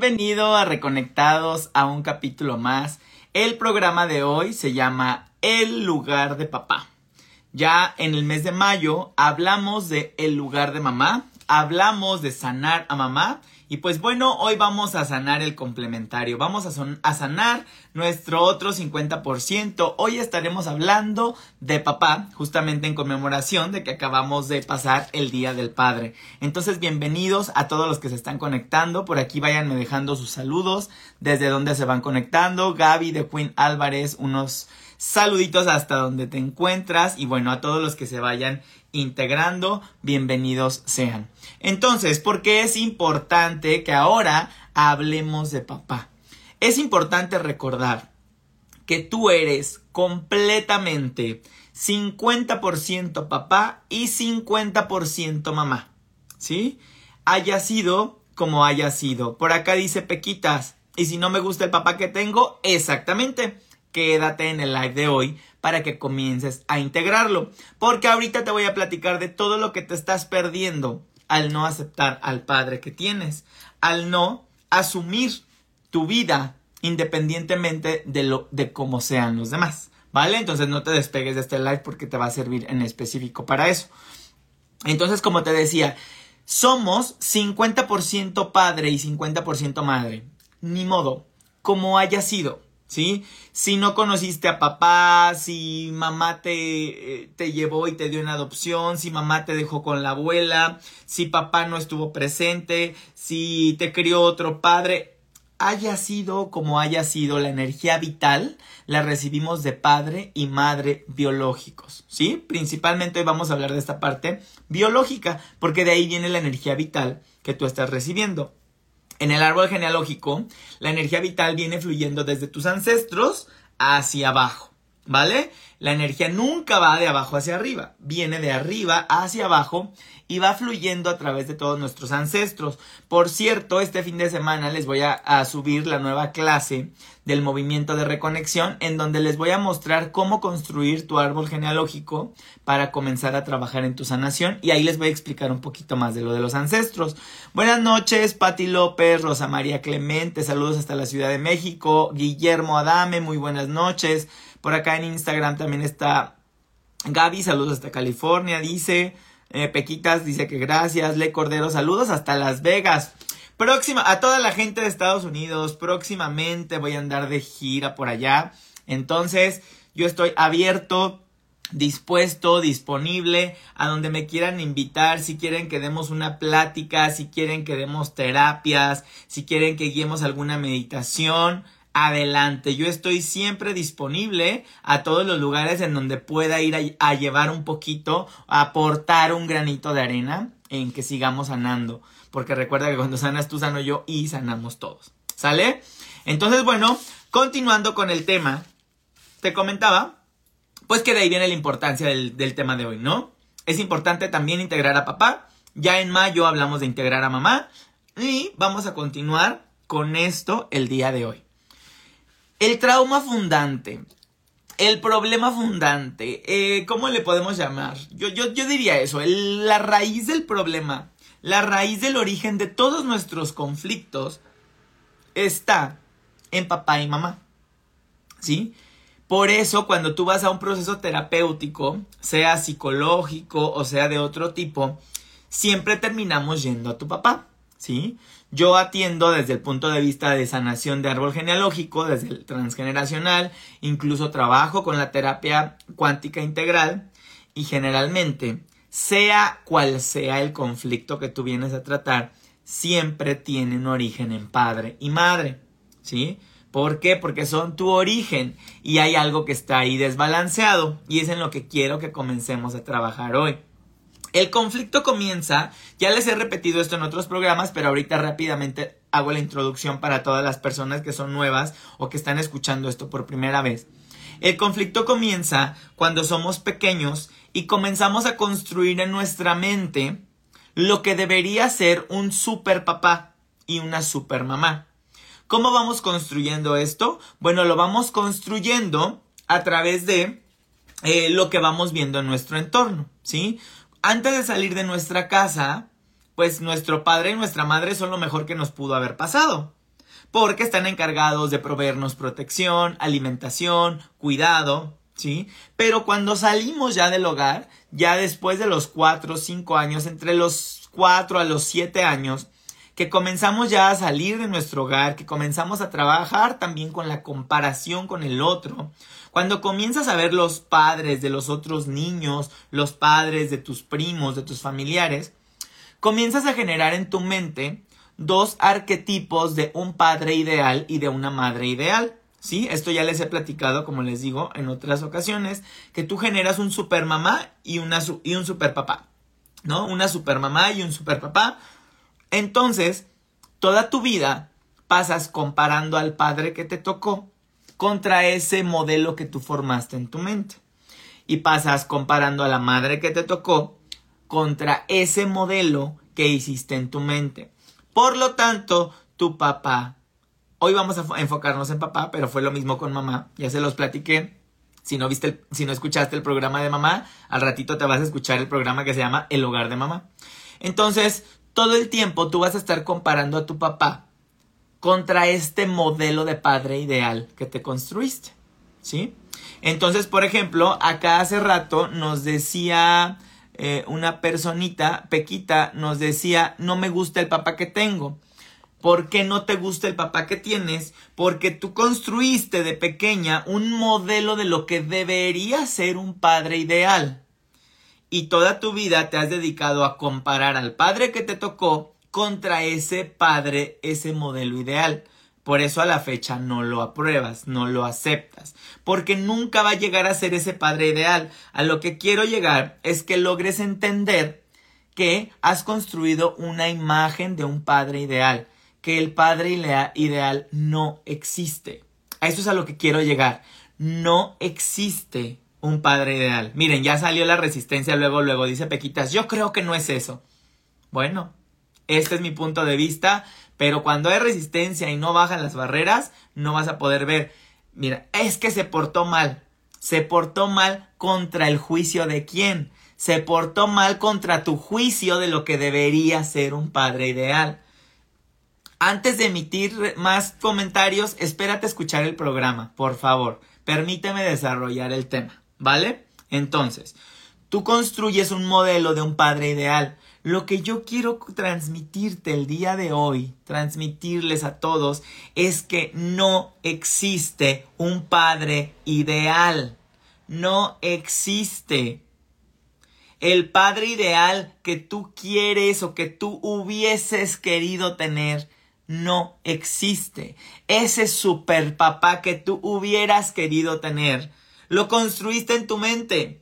Bienvenido a Reconectados a un capítulo más. El programa de hoy se llama El lugar de papá. Ya en el mes de mayo hablamos de el lugar de mamá, hablamos de sanar a mamá y pues bueno, hoy vamos a sanar el complementario, vamos a, sanar nuestro otro 50%. Hoy estaremos hablando de papá, justamente en conmemoración de que acabamos de pasar el Día del Padre. Entonces, bienvenidos a todos los que se están conectando. Por aquí váyanme dejando sus saludos, desde donde se van conectando. Gaby de Queen Álvarez, unos saluditos hasta donde te encuentras y bueno, a todos los que se vayan integrando, bienvenidos sean. Entonces, ¿por qué es importante que ahora hablemos de papá? Es importante recordar que tú eres completamente 50% papá y 50% mamá. ¿Sí? Haya sido como haya sido. Por acá dice Pequitas. Y si no me gusta el papá que tengo, exactamente. Quédate en el live de hoy para que comiences a integrarlo. Porque ahorita te voy a platicar de todo lo que te estás perdiendo al no aceptar al padre que tienes, al no asumir tu vida independientemente de lo de cómo sean los demás, ¿vale? Entonces no te despegues de este live porque te va a servir en específico para eso. Entonces, como te decía, somos 50% padre y 50% madre. Ni modo, como haya sido. ¿Sí? Si no conociste a papá, si mamá te, eh, te llevó y te dio una adopción, si mamá te dejó con la abuela, si papá no estuvo presente, si te crió otro padre, haya sido como haya sido la energía vital, la recibimos de padre y madre biológicos, ¿sí? Principalmente hoy vamos a hablar de esta parte biológica, porque de ahí viene la energía vital que tú estás recibiendo. En el árbol genealógico, la energía vital viene fluyendo desde tus ancestros hacia abajo, ¿vale? La energía nunca va de abajo hacia arriba, viene de arriba hacia abajo y va fluyendo a través de todos nuestros ancestros. Por cierto, este fin de semana les voy a, subir la nueva clase del movimiento de reconexión en donde les voy a mostrar cómo construir tu árbol genealógico para comenzar a trabajar en tu sanación y ahí les voy a explicar un poquito más de lo de los ancestros. Buenas noches, Pati López, Rosa María Clemente, saludos hasta la Ciudad de México, Guillermo Adame, muy buenas noches. Por acá en Instagram también está Gaby, saludos hasta California, dice. Eh, Pequitas dice que gracias. Le Cordero, saludos hasta Las Vegas. Próxima, a toda la gente de Estados Unidos, próximamente voy a andar de gira por allá. Entonces, yo estoy abierto, dispuesto, disponible a donde me quieran invitar, si quieren que demos una plática, si quieren que demos terapias, si quieren que guiemos alguna meditación adelante. Yo estoy siempre disponible a todos los lugares en donde pueda ir a, llevar un poquito, a aportar un granito de arena en que sigamos sanando. Porque recuerda que cuando sanas tú, sano yo y sanamos todos. ¿Sale? Entonces, bueno, continuando con el tema, te comentaba, pues que de ahí viene la importancia del, del tema de hoy, ¿no? Es importante también integrar a papá. Ya en mayo hablamos de integrar a mamá. Y vamos a continuar con esto el día de hoy. El trauma fundante. El problema fundante. Eh, ¿Cómo le podemos llamar? Yo, yo, yo diría eso. la raíz del problema. La raíz del origen de todos nuestros conflictos está en papá y mamá. ¿Sí? Por eso, cuando tú vas a un proceso terapéutico, sea psicológico o sea de otro tipo, siempre terminamos yendo a tu papá. ¿Sí? Yo atiendo desde el punto de vista de sanación de árbol genealógico, desde el transgeneracional, incluso trabajo con la terapia cuántica integral y generalmente, sea cual sea el conflicto que tú vienes a tratar, siempre tiene un origen en padre y madre, ¿sí? ¿Por qué? Porque son tu origen y hay algo que está ahí desbalanceado y es en lo que quiero que comencemos a trabajar hoy. El conflicto comienza, ya les he repetido esto en otros programas, pero ahorita rápidamente hago la introducción para todas las personas que son nuevas o que están escuchando esto por primera vez. El conflicto comienza cuando somos pequeños y comenzamos a construir en nuestra mente lo que debería ser un super papá y una super mamá. ¿Cómo vamos construyendo esto? Bueno, lo vamos construyendo a través de eh, lo que vamos viendo en nuestro entorno, ¿sí? Antes de salir de nuestra casa, pues nuestro padre y nuestra madre son lo mejor que nos pudo haber pasado. porque están encargados de proveernos protección, alimentación, cuidado, ¿sí? Pero cuando salimos ya del hogar, ya después de los 4 o 5 años, entre los 4 a los 7 años, que comenzamos ya a salir de nuestro hogar, que comenzamos a trabajar también con la comparación con el otro, cuando comienzas a ver los padres de los otros niños, los padres de tus primos, de tus familiares, comienzas a generar en tu mente dos arquetipos de un padre ideal y de una madre ideal. ¿Sí? Esto ya les he platicado, como les digo, en otras ocasiones, que tú generas un super mamá y, una, y un super papá. ¿No? Una super mamá y un super papá. Entonces, toda tu vida pasas comparando al padre que te tocó contra ese modelo que tú formaste en tu mente. Y pasas comparando a la madre que te tocó contra ese modelo que hiciste en tu mente. Por lo tanto, tu papá, hoy vamos a enfocarnos en papá, pero fue lo mismo con mamá, ya se los platiqué. Si no viste, si no escuchaste el programa de mamá, al ratito te vas a escuchar el programa que se llama El hogar de mamá. Entonces, todo el tiempo tú vas a estar comparando a tu papá contra este modelo de padre ideal que te construiste, ¿sí? Entonces, por ejemplo, acá hace rato nos decía eh, una personita, Pequita, nos decía, no me gusta el papá que tengo. ¿Por qué no te gusta el papá que tienes? Porque tú construiste de pequeña un modelo de lo que debería ser un padre ideal. Y toda tu vida te has dedicado a comparar al padre que te tocó contra ese padre, ese modelo ideal. Por eso a la fecha no lo apruebas, no lo aceptas, porque nunca va a llegar a ser ese padre ideal. A lo que quiero llegar es que logres entender que has construido una imagen de un padre ideal, que el padre ideal no existe. A eso es a lo que quiero llegar. No existe un padre ideal. Miren, ya salió la resistencia luego, luego dice Pequitas, yo creo que no es eso. Bueno, este es mi punto de vista, pero cuando hay resistencia y no bajan las barreras, no vas a poder ver, mira, es que se portó mal. Se portó mal contra el juicio de quién? Se portó mal contra tu juicio de lo que debería ser un padre ideal. Antes de emitir más comentarios, espérate a escuchar el programa, por favor. Permíteme desarrollar el tema, ¿vale? Entonces, tú construyes un modelo de un padre ideal, lo que yo quiero transmitirte el día de hoy, transmitirles a todos, es que no existe un padre ideal. No existe. El padre ideal que tú quieres o que tú hubieses querido tener no existe. Ese super papá que tú hubieras querido tener, lo construiste en tu mente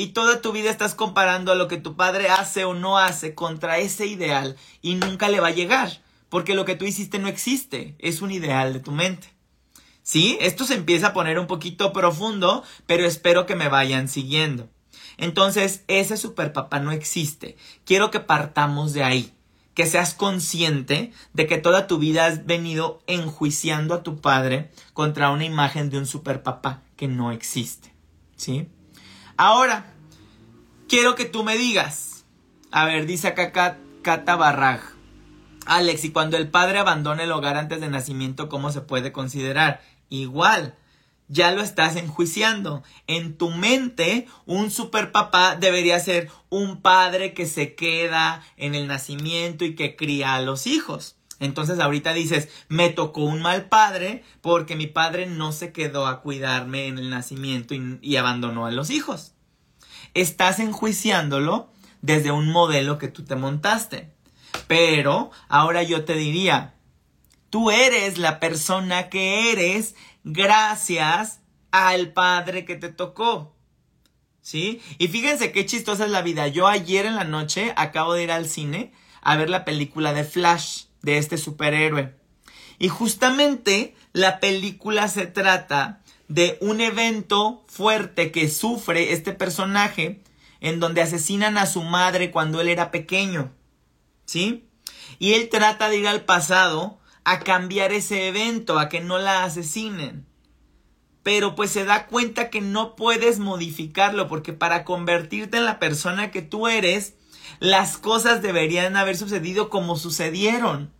y toda tu vida estás comparando a lo que tu padre hace o no hace contra ese ideal y nunca le va a llegar, porque lo que tú hiciste no existe, es un ideal de tu mente. ¿Sí? Esto se empieza a poner un poquito profundo, pero espero que me vayan siguiendo. Entonces, ese superpapá no existe. Quiero que partamos de ahí. Que seas consciente de que toda tu vida has venido enjuiciando a tu padre contra una imagen de un superpapá que no existe. ¿Sí? Ahora, quiero que tú me digas. A ver, dice acá Cata Barrag. Alex, y cuando el padre abandona el hogar antes de nacimiento, ¿cómo se puede considerar? Igual, ya lo estás enjuiciando. En tu mente, un superpapá debería ser un padre que se queda en el nacimiento y que cría a los hijos. Entonces ahorita dices, me tocó un mal padre porque mi padre no se quedó a cuidarme en el nacimiento y, abandonó a los hijos. Estás enjuiciándolo desde un modelo que tú te montaste. Pero ahora yo te diría, tú eres la persona que eres gracias al padre que te tocó. ¿Sí? Y fíjense qué chistosa es la vida. Yo ayer en la noche acabo de ir al cine a ver la película de Flash de este superhéroe. Y justamente la película se trata de un evento fuerte que sufre este personaje en donde asesinan a su madre cuando él era pequeño. ¿Sí? Y él trata de ir al pasado a cambiar ese evento, a que no la asesinen. Pero pues se da cuenta que no puedes modificarlo porque para convertirte en la persona que tú eres, las cosas deberían haber sucedido como sucedieron.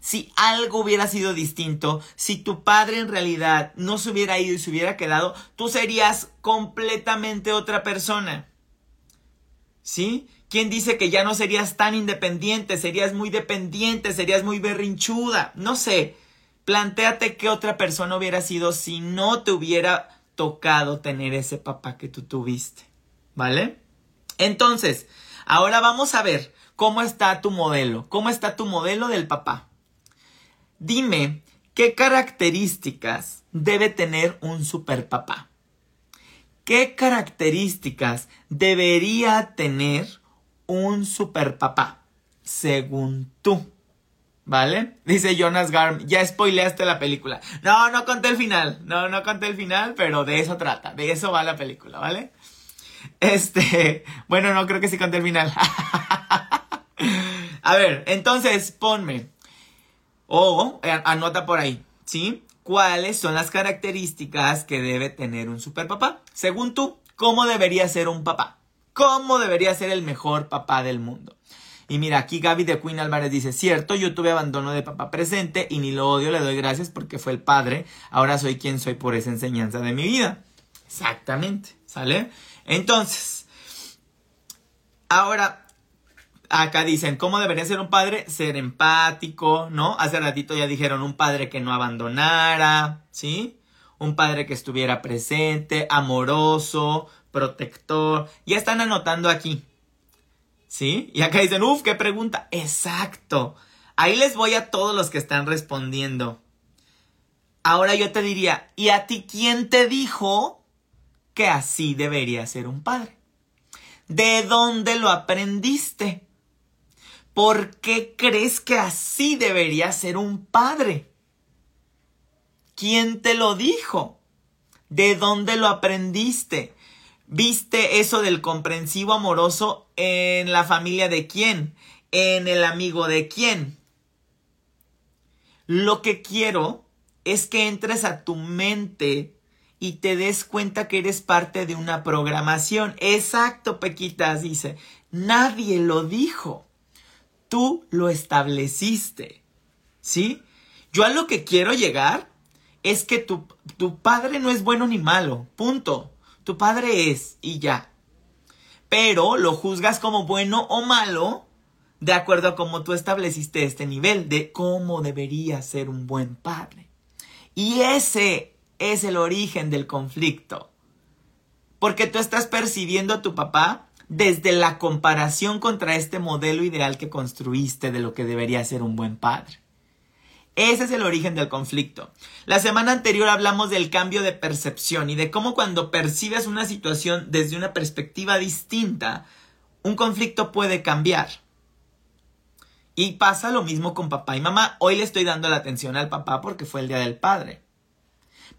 Si algo hubiera sido distinto, si tu padre en realidad no se hubiera ido y se hubiera quedado, tú serías completamente otra persona. ¿Sí? ¿Quién dice que ya no serías tan independiente? Serías muy dependiente, serías muy berrinchuda. No sé. Plantéate qué otra persona hubiera sido si no te hubiera tocado tener ese papá que tú tuviste. ¿Vale? Entonces, ahora vamos a ver cómo está tu modelo. ¿Cómo está tu modelo del papá? Dime qué características debe tener un superpapá. ¿Qué características debería tener un superpapá según tú? ¿Vale? Dice Jonas Garm, ya spoileaste la película. No, no conté el final. No, no conté el final, pero de eso trata. De eso va la película, ¿vale? Este, bueno, no creo que sí conté el final. A ver, entonces ponme o eh, anota por ahí, ¿sí? ¿Cuáles son las características que debe tener un superpapá? Según tú, ¿cómo debería ser un papá? ¿Cómo debería ser el mejor papá del mundo? Y mira, aquí Gaby de Queen Álvarez dice, cierto, yo tuve abandono de papá presente y ni lo odio, le doy gracias porque fue el padre, ahora soy quien soy por esa enseñanza de mi vida. Exactamente, ¿sale? Entonces, ahora, Acá dicen, ¿cómo debería ser un padre? Ser empático, ¿no? Hace ratito ya dijeron un padre que no abandonara, ¿sí? Un padre que estuviera presente, amoroso, protector. Ya están anotando aquí. ¿Sí? Y acá dicen, uff, qué pregunta. Exacto. Ahí les voy a todos los que están respondiendo. Ahora yo te diría, ¿y a ti quién te dijo que así debería ser un padre? ¿De dónde lo aprendiste? ¿Por qué crees que así debería ser un padre? ¿Quién te lo dijo? ¿De dónde lo aprendiste? ¿Viste eso del comprensivo amoroso en la familia de quién? ¿En el amigo de quién? Lo que quiero es que entres a tu mente y te des cuenta que eres parte de una programación. Exacto, Pequitas dice. Nadie lo dijo tú lo estableciste. ¿Sí? Yo a lo que quiero llegar es que tu, tu, padre no es bueno ni malo. Punto. Tu padre es y ya. Pero lo juzgas como bueno o malo de acuerdo a cómo tú estableciste este nivel de cómo debería ser un buen padre. Y ese es el origen del conflicto. Porque tú estás percibiendo a tu papá desde la comparación contra este modelo ideal que construiste de lo que debería ser un buen padre. Ese es el origen del conflicto. La semana anterior hablamos del cambio de percepción y de cómo cuando percibes una situación desde una perspectiva distinta, un conflicto puede cambiar. Y pasa lo mismo con papá y mamá. Hoy le estoy dando la atención al papá porque fue el día del padre.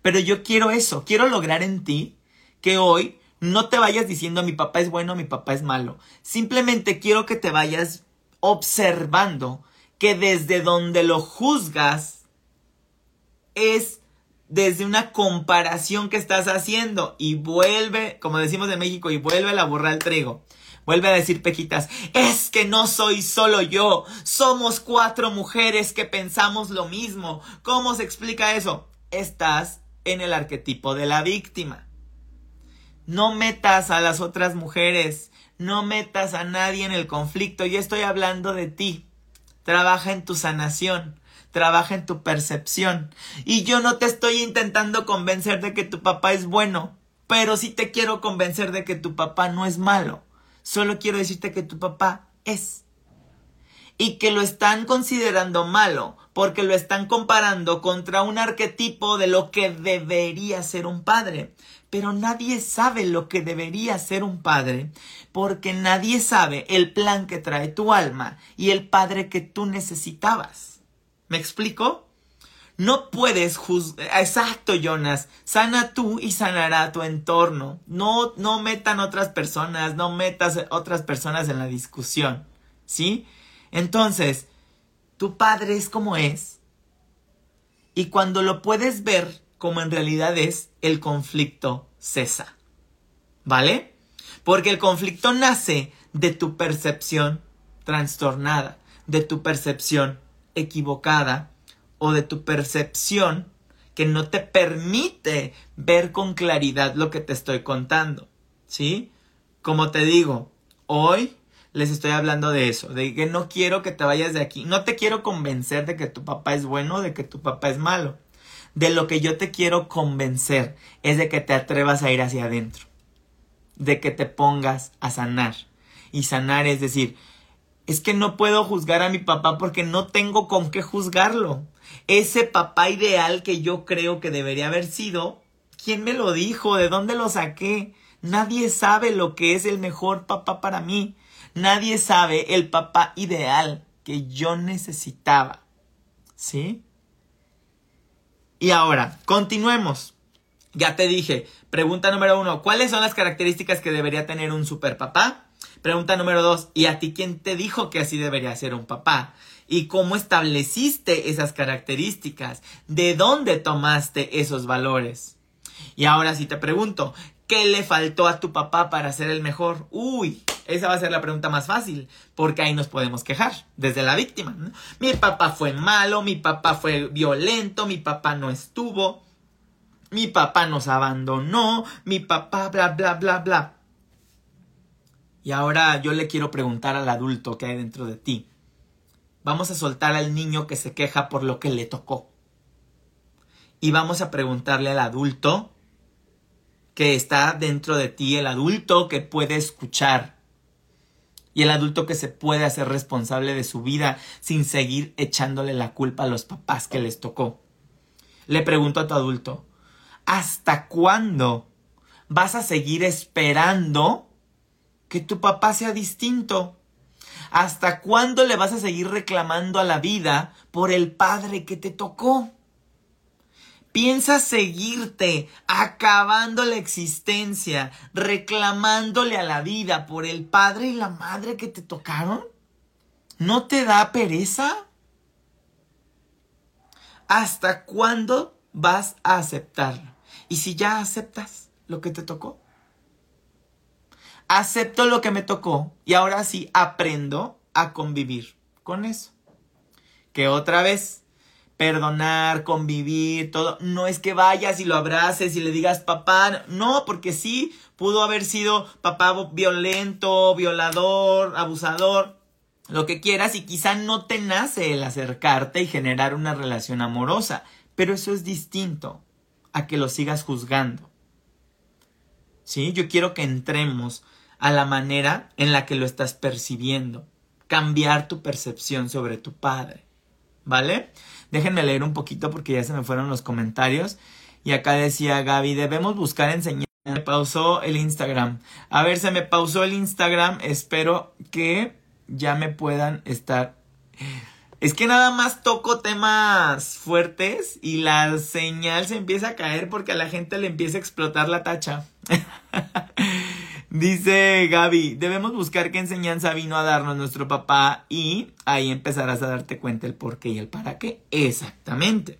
Pero yo quiero eso, quiero lograr en ti que hoy no te vayas diciendo mi papá es bueno, mi papá es malo. Simplemente quiero que te vayas observando que desde donde lo juzgas es desde una comparación que estás haciendo y vuelve, como decimos en México, y vuelve a la borra el trigo. Vuelve a decir Pequitas, es que no soy solo yo, somos cuatro mujeres que pensamos lo mismo. ¿Cómo se explica eso? Estás en el arquetipo de la víctima. No metas a las otras mujeres, no metas a nadie en el conflicto. Yo estoy hablando de ti. Trabaja en tu sanación, trabaja en tu percepción. Y yo no te estoy intentando convencer de que tu papá es bueno, pero sí te quiero convencer de que tu papá no es malo. Solo quiero decirte que tu papá es. Y que lo están considerando malo porque lo están comparando contra un arquetipo de lo que debería ser un padre pero nadie sabe lo que debería ser un padre, porque nadie sabe el plan que trae tu alma y el padre que tú necesitabas. ¿Me explico? No puedes juzgar. Exacto, Jonas. Sana tú y sanará tu entorno. No, no metan otras personas, no metas otras personas en la discusión. ¿Sí? Entonces, tu padre es como es. Y cuando lo puedes ver como en realidad es, el conflicto cesa. ¿Vale? Porque el conflicto nace de tu percepción trastornada, de tu percepción equivocada o de tu percepción que no te permite ver con claridad lo que te estoy contando. ¿Sí? Como te digo, hoy les estoy hablando de eso, de que no quiero que te vayas de aquí. No te quiero convencer de que tu papá es bueno, de que tu papá es malo. De lo que yo te quiero convencer es de que te atrevas a ir hacia adentro. De que te pongas a sanar. Y sanar es decir, es que no puedo juzgar a mi papá porque no tengo con qué juzgarlo. Ese papá ideal que yo creo que debería haber sido, ¿quién me lo dijo? ¿De dónde lo saqué? Nadie sabe lo que es el mejor papá para mí. Nadie sabe el papá ideal que yo necesitaba. ¿Sí? Y ahora, continuemos. Ya te dije, pregunta número uno, ¿cuáles son las características que debería tener un super papá? Pregunta número dos, ¿y a ti quién te dijo que así debería ser un papá? ¿Y cómo estableciste esas características? ¿De dónde tomaste esos valores? Y ahora sí te pregunto, ¿qué le faltó a tu papá para ser el mejor? Uy, esa va a ser la pregunta más fácil, porque ahí nos podemos quejar, desde la víctima. Mi papá fue malo, mi papá fue violento, mi papá no estuvo, mi papá nos abandonó, mi papá bla bla bla bla. Y ahora yo le quiero preguntar al adulto que hay dentro de ti. Vamos a soltar al niño que se queja por lo que le tocó. Y vamos a preguntarle al adulto que está dentro de ti, el adulto que puede escuchar y el adulto que se puede hacer responsable de su vida sin seguir echándole la culpa a los papás que les tocó. Le pregunto a tu adulto, ¿hasta cuándo vas a seguir esperando que tu papá sea distinto? ¿Hasta cuándo le vas a seguir reclamando a la vida por el padre que te tocó? ¿Piensas seguirte acabando la existencia, reclamándole a la vida por el padre y la madre que te tocaron? ¿No te da pereza? ¿Hasta cuándo vas a aceptarlo? Y si ya aceptas lo que te tocó, acepto lo que me tocó y ahora sí aprendo a convivir con eso. Que otra vez, perdonar, convivir, todo, no es que vayas y lo abraces y le digas papá, no, porque sí, pudo haber sido papá violento, violador, abusador, lo que quieras y quizá no te nace el acercarte y generar una relación amorosa, pero eso es distinto a que lo sigas juzgando. ¿Sí? Yo quiero que entremos a la manera en la que lo estás percibiendo. Cambiar tu percepción sobre tu padre. ¿Vale? Déjenme leer un poquito porque ya se me fueron los comentarios. Y acá decía Gaby, debemos buscar enseñar. Me pausó el Instagram. A ver, se me pausó el Instagram. Espero que ya me puedan estar. Es que nada más toco temas fuertes y la señal se empieza a caer porque a la gente le empieza a explotar la tacha. Dice Gaby, debemos buscar qué enseñanza vino a darnos nuestro papá y ahí empezarás a darte cuenta el por qué y el para qué. Exactamente.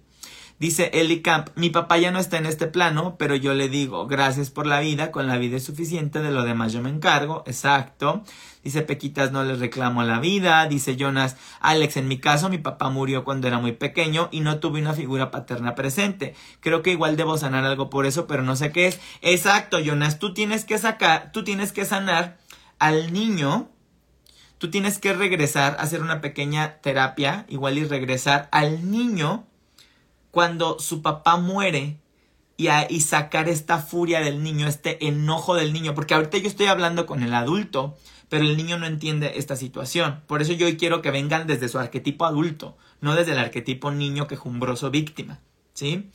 Dice Eli Camp, mi papá ya no está en este plano, pero yo le digo, gracias por la vida, con la vida es suficiente, de lo demás yo me encargo, exacto. Dice Pequitas, no le reclamo la vida. Dice Jonas, Alex, en mi caso mi papá murió cuando era muy pequeño y no tuve una figura paterna presente. Creo que igual debo sanar algo por eso, pero no sé qué es. Exacto, Jonas, tú tienes que sacar, tú tienes que sanar al niño. Tú tienes que regresar, hacer una pequeña terapia, igual y regresar al niño cuando su papá muere y, y, sacar esta furia del niño, este enojo del niño, porque ahorita yo estoy hablando con el adulto, pero el niño no entiende esta situación. Por eso yo hoy quiero que vengan desde su arquetipo adulto, no desde el arquetipo niño quejumbroso víctima, ¿sí?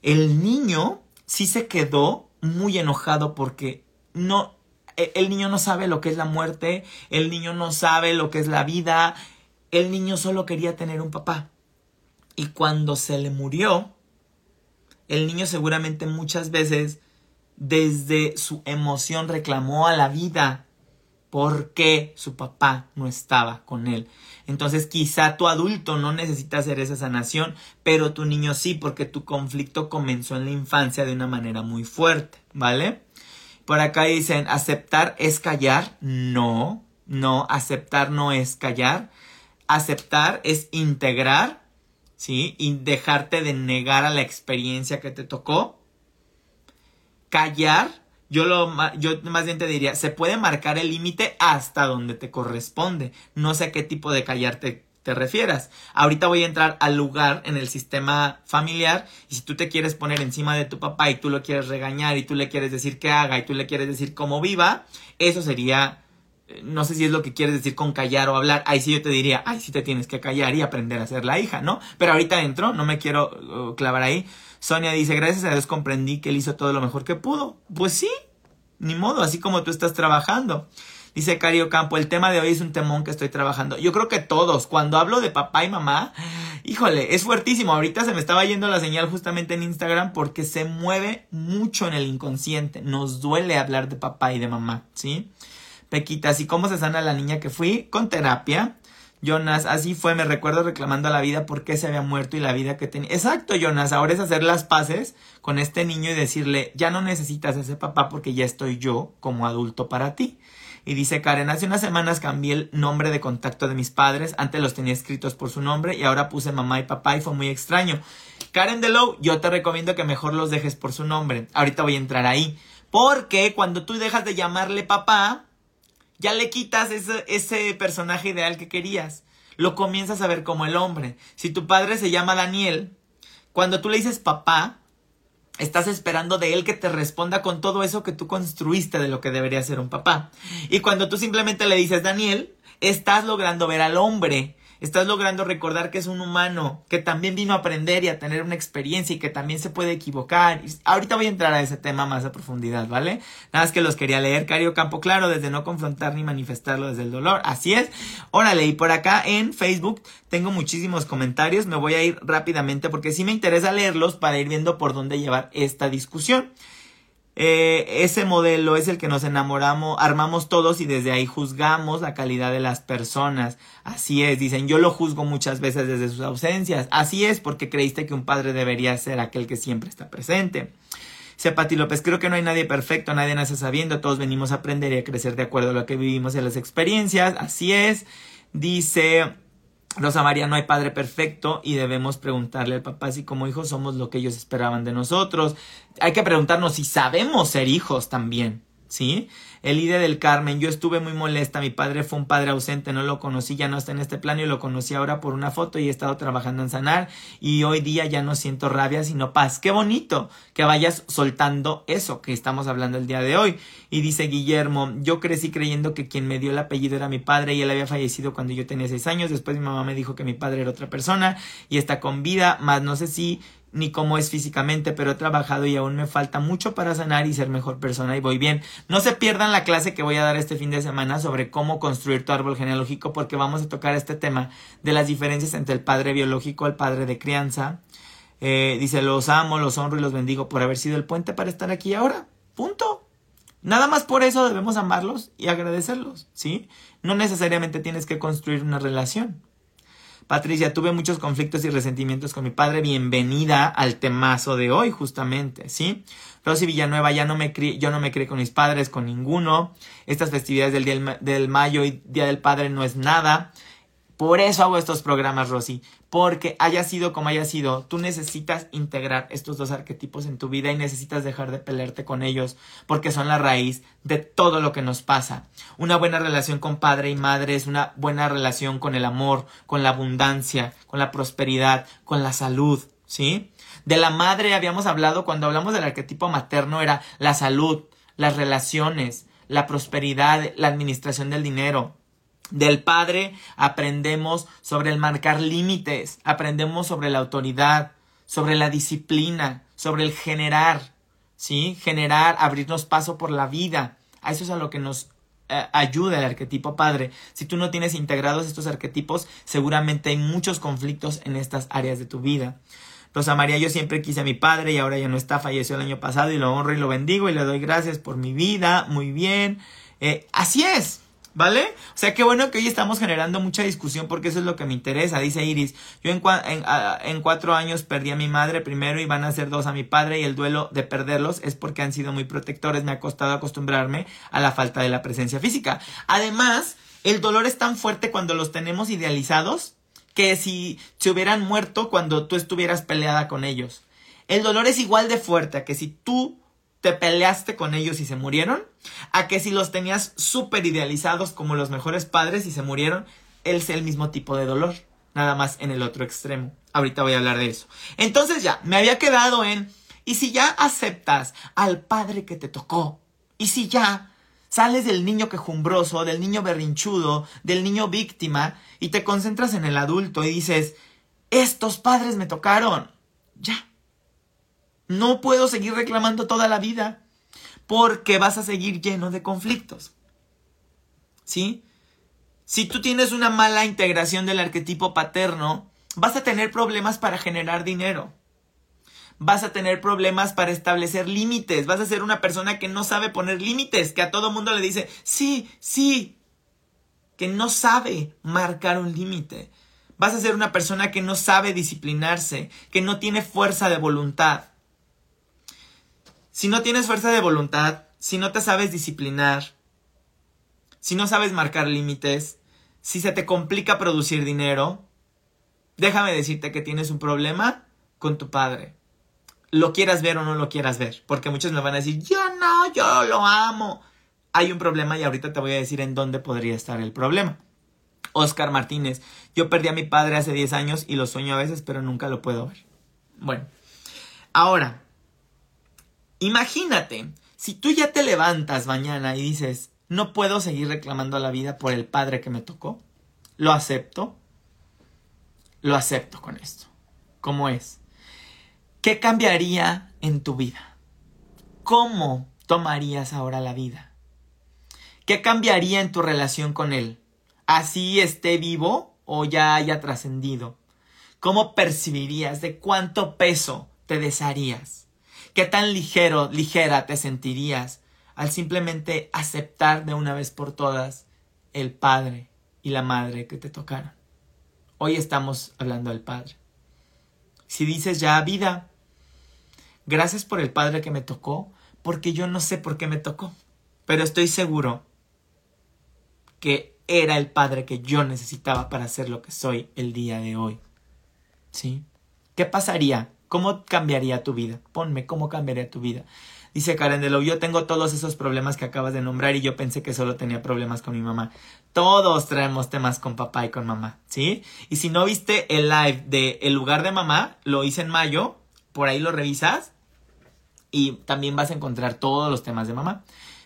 El niño sí se quedó muy enojado porque no e, el niño no sabe lo que es la muerte, el niño no sabe lo que es la vida, el niño solo quería tener un papá. Y cuando se le murió, el niño seguramente muchas veces desde su emoción reclamó a la vida porque su papá no estaba con él. Entonces quizá tu adulto no necesita hacer esa sanación, pero tu niño sí, porque tu conflicto comenzó en la infancia de una manera muy fuerte, ¿vale? Por acá dicen, ¿aceptar es callar? No, no, aceptar no es callar aceptar, es integrar, ¿sí? Y dejarte de negar a la experiencia que te tocó. Callar, yo lo yo más bien te diría, se puede marcar el límite hasta donde te corresponde. No sé a qué tipo de callar te, refieras. Ahorita voy a entrar al lugar en el sistema familiar y si tú te quieres poner encima de tu papá y tú lo quieres regañar y tú le quieres decir que haga y tú le quieres decir cómo viva, eso sería no sé si es lo que quieres decir con callar o hablar, ahí sí yo te diría, ay, sí te tienes que callar y aprender a ser la hija, ¿no? Pero ahorita entro, no me quiero uh, clavar ahí. Sonia dice, gracias a Dios comprendí que él hizo todo lo mejor que pudo. Pues sí, ni modo, así como tú estás trabajando. Dice Cario Campo, el tema de hoy es un temón que estoy trabajando. Yo creo que todos, cuando hablo de papá y mamá, híjole, es fuertísimo. Ahorita se me estaba yendo la señal justamente en Instagram porque se mueve mucho en el inconsciente. Nos duele hablar de papá y de mamá, ¿sí? Pequitas, ¿y cómo se sana la niña que fui? Con terapia. Jonas, así fue, me recuerdo reclamando a la vida por qué se había muerto y la vida que tenía. Exacto, Jonas, ahora es hacer las paces con este niño y decirle, ya no necesitas ese papá porque ya estoy yo como adulto para ti. Y dice Karen, hace unas semanas cambié el nombre de contacto de mis padres, antes los tenía escritos por su nombre y ahora puse mamá y papá y fue muy extraño. Karen Delow, yo te recomiendo que mejor los dejes por su nombre. Ahorita voy a entrar ahí. Porque cuando tú dejas de llamarle papá, ya le quitas ese, ese personaje ideal que querías. Lo comienzas a ver como el hombre. Si tu padre se llama Daniel, cuando tú le dices papá, estás esperando de él que te responda con todo eso que tú construiste de lo que debería ser un papá. Y cuando tú simplemente le dices Daniel, estás logrando ver al hombre estás logrando recordar que es un humano, que también vino a aprender y a tener una experiencia y que también se puede equivocar. Ahorita voy a entrar a ese tema más a profundidad, ¿vale? Nada más que los quería leer, Cario Campo Claro, desde no confrontar ni manifestarlo desde el dolor. Así es. Órale, y por acá en Facebook tengo muchísimos comentarios, me voy a ir rápidamente porque sí me interesa leerlos para ir viendo por dónde llevar esta discusión. Eh, ese modelo es el que nos enamoramos, armamos todos y desde ahí juzgamos la calidad de las personas. Así es, dicen, yo lo juzgo muchas veces desde sus ausencias. Así es, porque creíste que un padre debería ser aquel que siempre está presente. Pati López, creo que no hay nadie perfecto, nadie nace sabiendo, todos venimos a aprender y a crecer de acuerdo a lo que vivimos en las experiencias. Así es. Dice Rosa María, no hay padre perfecto y debemos preguntarle al papá si como hijos somos lo que ellos esperaban de nosotros. Hay que preguntarnos si sabemos ser hijos también, ¿sí? Elide del Carmen, yo estuve muy molesta, mi padre fue un padre ausente, no lo conocí, ya no está en este plano y lo conocí ahora por una foto y he estado trabajando en sanar y hoy día ya no siento rabia sino paz. Qué bonito que vayas soltando eso que estamos hablando el día de hoy. Y dice Guillermo, yo crecí creyendo que quien me dio el apellido era mi padre y él había fallecido cuando yo tenía seis años, después mi mamá me dijo que mi padre era otra persona y está con vida, más no sé si ni cómo es físicamente, pero he trabajado y aún me falta mucho para sanar y ser mejor persona y voy bien. No se pierdan la clase que voy a dar este fin de semana sobre cómo construir tu árbol genealógico porque vamos a tocar este tema de las diferencias entre el padre biológico el padre de crianza. Eh, dice, los amo, los honro y los bendigo por haber sido el puente para estar aquí ahora. Punto. Nada más por eso debemos amarlos y agradecerlos, ¿sí? No necesariamente tienes que construir una relación. Patricia, tuve muchos conflictos y resentimientos con mi padre. Bienvenida al temazo de hoy, justamente, ¿sí? Rosy Villanueva, ya no me crié, yo no me crié con mis padres, con ninguno. Estas festividades del Día del Mayo y Día del Padre no es nada. Por eso hago estos programas, Rosy. Porque haya sido como haya sido, tú necesitas integrar estos dos arquetipos en tu vida y necesitas dejar de pelearte con ellos, porque son la raíz de todo lo que nos pasa. Una buena relación con padre y madre es una buena relación con el amor, con la abundancia, con la prosperidad, con la salud, ¿sí? De la madre habíamos hablado cuando hablamos del arquetipo materno era la salud, las relaciones, la prosperidad, la administración del dinero, del Padre aprendemos sobre el marcar límites, aprendemos sobre la autoridad, sobre la disciplina, sobre el generar, ¿sí? Generar, abrirnos paso por la vida. A eso es a lo que nos eh, ayuda el arquetipo padre. Si tú no tienes integrados estos arquetipos, seguramente hay muchos conflictos en estas áreas de tu vida. Rosa María, yo siempre quise a mi padre y ahora ya no está, falleció el año pasado y lo honro y lo bendigo y le doy gracias por mi vida, muy bien. Eh, así es, ¿Vale? O sea, qué bueno que hoy estamos generando mucha discusión porque eso es lo que me interesa. Dice Iris, yo en, en, cuatro años perdí a mi madre primero y van a ser dos a mi padre y el duelo de perderlos es porque han sido muy protectores. Me ha costado acostumbrarme a la falta de la presencia física. Además, El dolor es tan fuerte cuando los tenemos idealizados que si se hubieran muerto cuando tú estuvieras peleada con ellos. El dolor es igual de fuerte a que si tú te peleaste con ellos y se murieron, a que si los tenías súper idealizados como los mejores padres y se murieron, es el mismo tipo de dolor, nada más en el otro extremo. Ahorita voy a hablar de eso. Entonces ya, me había quedado en, ¿y si ya aceptas al padre que te tocó? ¿Y si ya sales del niño quejumbroso, del niño berrinchudo, del niño víctima y te concentras en el adulto y dices, estos padres me tocaron? Ya. No puedo seguir reclamando toda la vida porque vas a seguir lleno de conflictos. ¿Sí? Si tú tienes una mala integración del arquetipo paterno, vas a tener problemas para generar dinero. Vas a tener problemas para establecer límites. Vas a ser una persona que no sabe poner límites, que a todo mundo le dice, sí, sí, que no sabe marcar un límite. Vas a ser una persona que no sabe disciplinarse, que no tiene fuerza de voluntad. Si no tienes fuerza de voluntad, si no te sabes disciplinar, si no sabes marcar límites, si se te complica producir dinero, déjame decirte que tienes un problema con tu padre. Lo quieras ver o no lo quieras ver, porque muchos me van a decir, yo no, yo lo amo. Hay un problema y ahorita te voy a decir en dónde podría estar el problema. Oscar Martínez, yo perdí a mi padre hace 10 años y lo sueño a veces, pero nunca lo puedo ver. Bueno, ahora, imagínate, si tú ya te levantas mañana y dices, no puedo seguir reclamando a la vida por el padre que me tocó. Lo acepto. Lo acepto con esto. ¿Cómo es? ¿Qué cambiaría en tu vida? ¿Cómo tomarías ahora la vida? ¿Qué cambiaría en tu relación con él? ¿Así esté vivo o ya haya trascendido? ¿Cómo percibirías? ¿De cuánto peso te desharías? ¿Qué tan ligero, ligera te sentirías al simplemente aceptar de una vez por todas el padre y la madre que te tocaron. Hoy estamos hablando del padre. Si dices ya vida, gracias por el padre que me tocó, porque yo no sé por qué me tocó, pero estoy seguro que era el padre que yo necesitaba para ser lo que soy el día de hoy. ¿Sí? ¿Qué pasaría? ¿Cómo cambiaría tu vida? Ponme cómo cambiaría tu vida. Dice Karen de lo yo tengo todos esos problemas que acabas de nombrar y yo pensé que solo tenía problemas con mi mamá. Todos traemos temas con papá y con mamá, ¿sí? Y si no viste el live de El lugar de mamá, lo hice en mayo, por ahí lo revisas y también vas a encontrar todos los temas de mamá.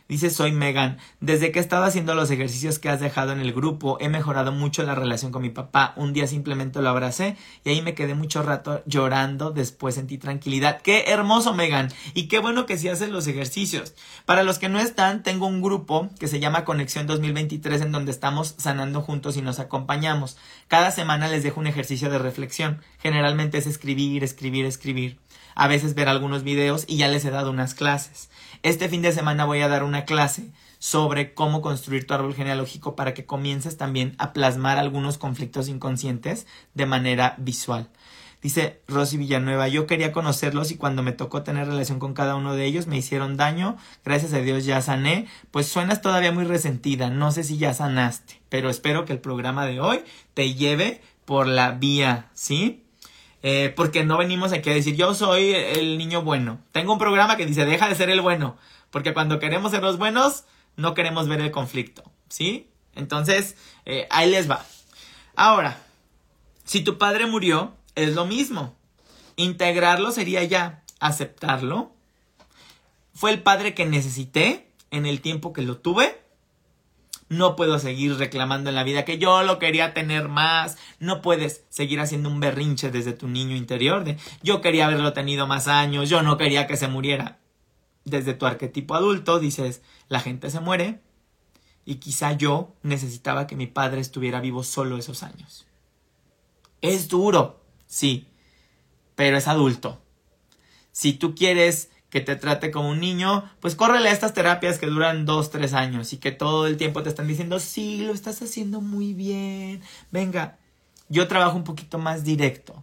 Dice soy Megan. Desde que he estado haciendo los ejercicios que has dejado en el grupo, he mejorado mucho la relación con mi papá. Un día simplemente lo abracé y ahí me quedé mucho rato llorando. Después sentí tranquilidad. Qué hermoso, Megan. Y qué bueno que sí haces los ejercicios. Para los que no están, tengo un grupo que se llama Conexión 2023 en donde estamos sanando juntos y nos acompañamos. Cada semana les dejo un ejercicio de reflexión. Generalmente es escribir, escribir, escribir. A veces ver algunos videos y ya les he dado unas clases. Este fin de semana voy a dar una clase sobre cómo construir tu árbol genealógico para que comiences también a plasmar algunos conflictos inconscientes de manera visual. Dice Rosy Villanueva, yo quería conocerlos y cuando me tocó tener relación con cada uno de ellos me hicieron daño, gracias a Dios ya sané, pues suenas todavía muy resentida, no sé si ya sanaste, pero espero que el programa de hoy te lleve por la vía, ¿sí? Eh, porque no venimos aquí a decir yo soy el niño bueno. Tengo un programa que dice deja de ser el bueno, porque cuando queremos ser los buenos no queremos ver el conflicto, ¿sí? Entonces, eh, ahí les va. Ahora, si tu padre murió, es lo mismo. Integrarlo sería ya aceptarlo. Fue el padre que necesité en el tiempo que lo tuve no puedo seguir reclamando en la vida que yo lo quería tener más. No puedes seguir haciendo un berrinche desde tu niño interior de yo quería haberlo tenido más años, yo no quería que se muriera. Desde tu arquetipo adulto dices, la gente se muere y quizá yo necesitaba que mi padre estuviera vivo solo esos años. Es duro, sí, pero es adulto. Si tú quieres que te trate como un niño, pues córrele a estas terapias que duran dos, tres años y que todo el tiempo te están diciendo, sí, lo estás haciendo muy bien. Venga, yo trabajo un poquito más directo,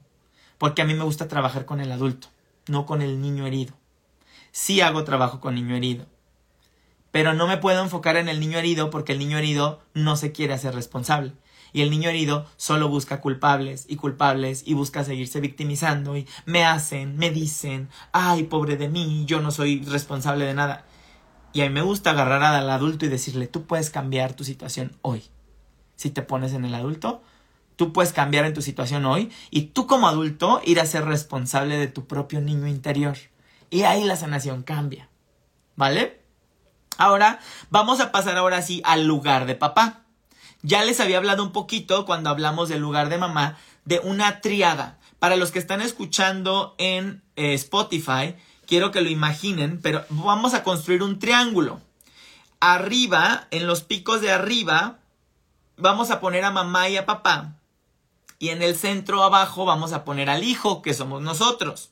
porque a mí me gusta trabajar con el adulto, no con el niño herido. Sí hago trabajo con niño herido, pero no me puedo enfocar en el niño herido porque el niño herido no se quiere hacer responsable. Y el niño herido solo busca culpables y culpables y busca seguirse victimizando y me hacen, me dicen, ay, pobre de mí, yo no soy responsable de nada. Y a mí me gusta agarrar al adulto y decirle, tú puedes cambiar tu situación hoy. Si te pones en el adulto, tú puedes cambiar en tu situación hoy y tú como adulto ir a ser responsable de tu propio niño interior. Y ahí la sanación cambia. ¿Vale? Ahora vamos a pasar ahora sí al lugar de papá. Ya les había hablado un poquito cuando hablamos del lugar de mamá de una triada. Para los que están escuchando en eh, Spotify, quiero que lo imaginen, pero vamos a construir un triángulo. Arriba, en los picos de arriba, vamos a poner a mamá y a papá. Y en el centro abajo vamos a poner al hijo, que somos nosotros.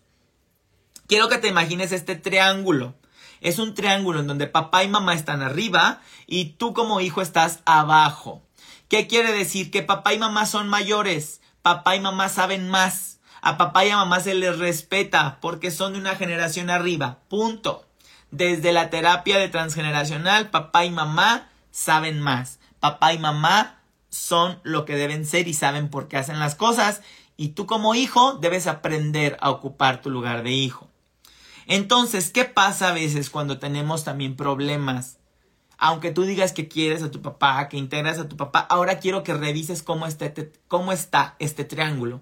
Quiero que te imagines este triángulo. Es un triángulo en donde papá y mamá están arriba y tú como hijo estás abajo. ¿Qué quiere decir? Que papá y mamá son mayores, papá y mamá saben más, a papá y a mamá se les respeta porque son de una generación arriba, punto. Desde la terapia de transgeneracional, papá y mamá saben más, papá y mamá son lo que deben ser y saben por qué hacen las cosas y tú como hijo debes aprender a ocupar tu lugar de hijo. Entonces, ¿qué pasa a veces cuando tenemos también problemas aunque tú digas que quieres a tu papá, que integras a tu papá, ahora quiero que revises cómo está, cómo está este triángulo.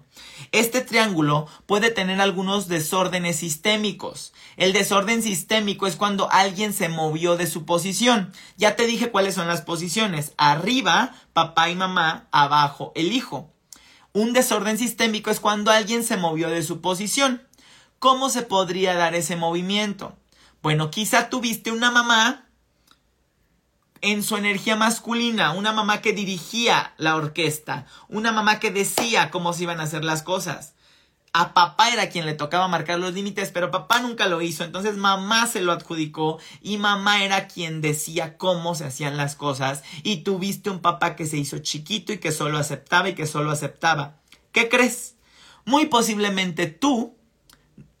Este triángulo puede tener algunos desórdenes sistémicos. El desorden sistémico es cuando alguien se movió de su posición. Ya te dije cuáles son las posiciones. Arriba, papá y mamá, abajo, el hijo. Un desorden sistémico es cuando alguien se movió de su posición. ¿Cómo se podría dar ese movimiento? Bueno, quizá tuviste una mamá en su energía masculina, una mamá que dirigía la orquesta, una mamá que decía cómo se iban a hacer las cosas. A papá era quien le tocaba marcar los límites, pero papá nunca lo hizo, entonces mamá se lo adjudicó y mamá era quien decía cómo se hacían las cosas y tuviste un papá que se hizo chiquito y que solo aceptaba y que solo aceptaba. ¿Qué crees? Muy posiblemente tú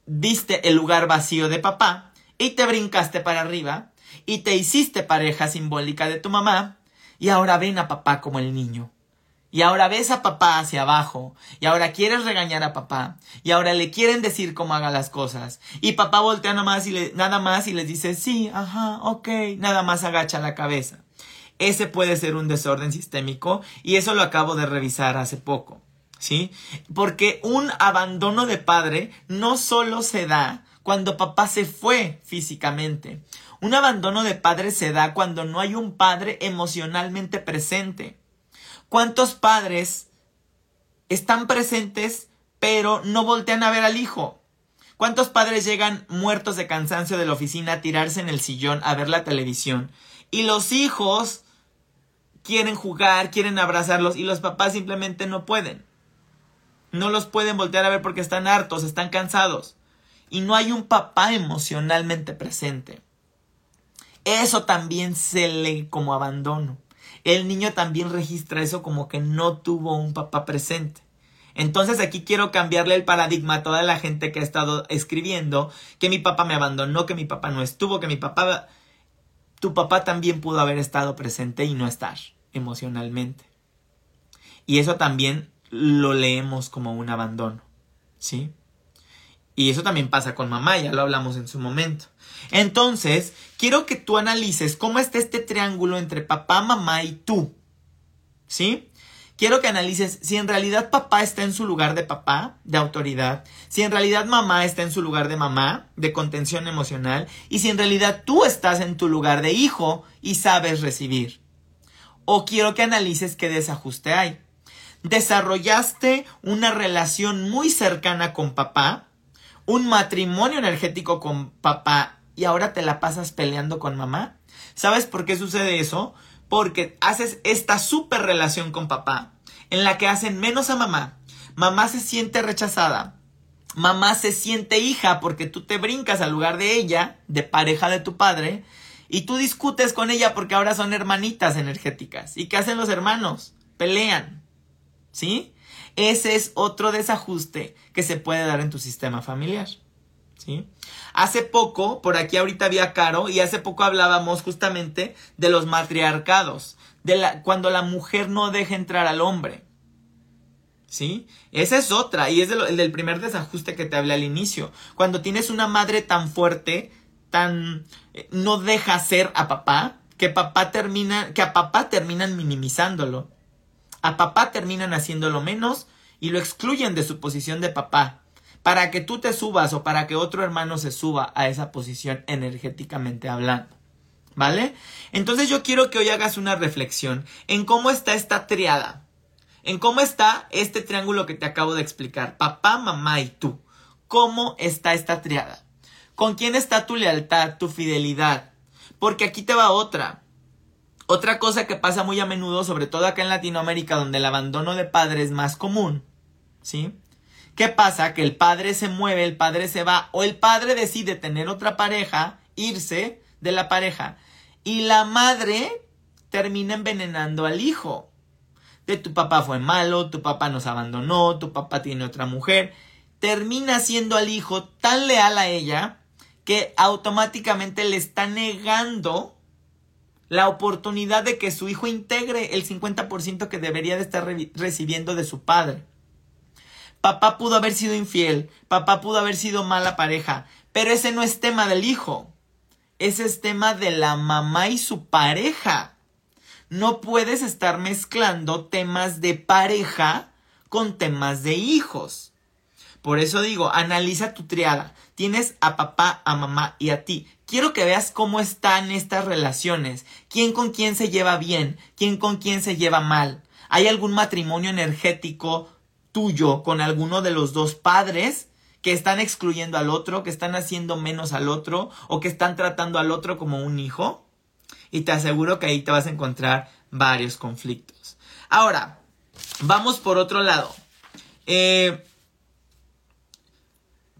diste el lugar vacío de papá y te brincaste para arriba y te hiciste pareja simbólica de tu mamá y ahora ven a papá como el niño. Y ahora ves a papá hacia abajo, y ahora quieres regañar a papá, y ahora le quieren decir cómo haga las cosas. Y papá voltea nada más y, le, nada más y les dice, sí, ajá, ok, nada más agacha la cabeza. Ese puede ser un desorden sistémico, y eso lo acabo de revisar hace poco. ¿Sí? Porque un abandono de padre no solo se da cuando papá se fue físicamente. Un abandono de padre se da cuando no hay un padre emocionalmente presente. ¿Cuántos padres están presentes pero no voltean a ver al hijo? ¿Cuántos padres llegan muertos de cansancio de la oficina a tirarse en el sillón a ver la televisión? Y los hijos quieren jugar, quieren abrazarlos y los papás simplemente no pueden. No los pueden voltear a ver porque están hartos, están cansados. Y no hay un papá emocionalmente presente. Eso también se lee como abandono. El niño también registra eso como que no tuvo un papá presente. Entonces aquí quiero cambiarle el paradigma a toda la gente que ha estado escribiendo que mi papá me abandonó, que mi papá no estuvo, que mi papá... Tu papá también pudo haber estado presente y no estar emocionalmente. Y eso también lo leemos como un abandono. ¿Sí? Y eso también pasa con mamá, ya lo hablamos en su momento. Entonces, quiero que tú analices cómo está este triángulo entre papá, mamá y tú. ¿Sí? Quiero que analices si en realidad papá está en su lugar de papá, de autoridad, si en realidad mamá está en su lugar de mamá, de contención emocional, y si en realidad tú estás en tu lugar de hijo y sabes recibir. O quiero que analices qué desajuste hay. Desarrollaste una relación muy cercana con papá, un matrimonio energético con papá y ahora te la pasas peleando con mamá? ¿Sabes por qué sucede eso? Porque haces esta super relación con papá en la que hacen menos a mamá. Mamá se siente rechazada. Mamá se siente hija porque tú te brincas al lugar de ella, de pareja de tu padre, y tú discutes con ella porque ahora son hermanitas energéticas. ¿Y qué hacen los hermanos? Pelean. ¿Sí? Ese es otro desajuste que se puede dar en tu sistema familiar. Hace poco, por aquí ahorita había Caro, y hace poco hablábamos justamente de los matriarcados, de la, cuando la mujer no deja entrar al hombre. ¿Sí? Esa es otra, y es el del primer desajuste que te hablé al inicio. Cuando tienes una madre tan fuerte, tan... Eh, no deja ser a papá, que papá termina, que a papá terminan minimizándolo. A papá terminan haciéndolo menos y lo excluyen de su posición de papá para que tú te subas o para que otro hermano se suba a esa posición energéticamente hablando. ¿Vale? Entonces yo quiero que hoy hagas una reflexión en cómo está esta triada, en cómo está este triángulo que te acabo de explicar, papá, mamá y tú. ¿Cómo está esta triada? ¿Con quién está tu lealtad, tu fidelidad? Porque aquí te va otra. Otra cosa que pasa muy a menudo, sobre todo acá en Latinoamérica, donde el abandono de padre es más común, ¿sí? ¿Qué pasa? Que el padre se mueve, el padre se va, o el padre decide tener otra pareja, irse de la pareja, y la madre termina envenenando al hijo. De tu papá fue malo, tu papá nos abandonó, tu papá tiene otra mujer. Termina siendo al hijo tan leal a ella que automáticamente le está negando la oportunidad de que su hijo integre el 50% que debería de estar recibiendo de su padre. Papá pudo haber sido infiel, papá pudo haber sido mala pareja, pero ese no es tema del hijo. Ese es tema de la mamá y su pareja. No puedes estar mezclando temas de pareja con temas de hijos. Por eso digo, analiza tu triada. Tienes a papá, a mamá y a ti. Quiero que veas cómo están estas relaciones. ¿Quién con quién se lleva bien? ¿Quién con quién se lleva mal? ¿Hay algún matrimonio energético tuyo con alguno de los dos padres que están excluyendo al otro, que están haciendo menos al otro o que están tratando al otro como un hijo. Y te aseguro que ahí te vas a encontrar varios conflictos. Ahora, vamos por otro lado. Eh,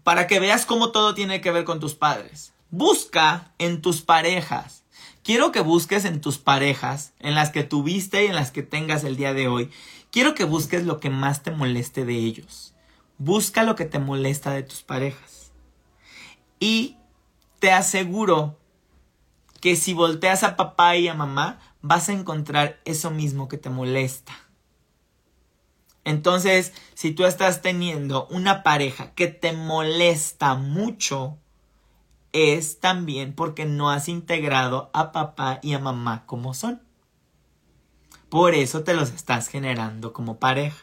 para que veas cómo todo tiene que ver con tus padres. Busca en tus parejas. Quiero que busques en tus parejas, en las que tuviste y en las que tengas el día de hoy, Quiero que busques lo que más te moleste de ellos. Busca lo que te molesta de tus parejas. Y te aseguro que si volteas a papá y a mamá, vas a encontrar eso mismo que te molesta. Entonces, si tú estás teniendo una pareja que te molesta mucho, es también porque no has integrado a papá y a mamá como son. Por eso te los estás generando como pareja.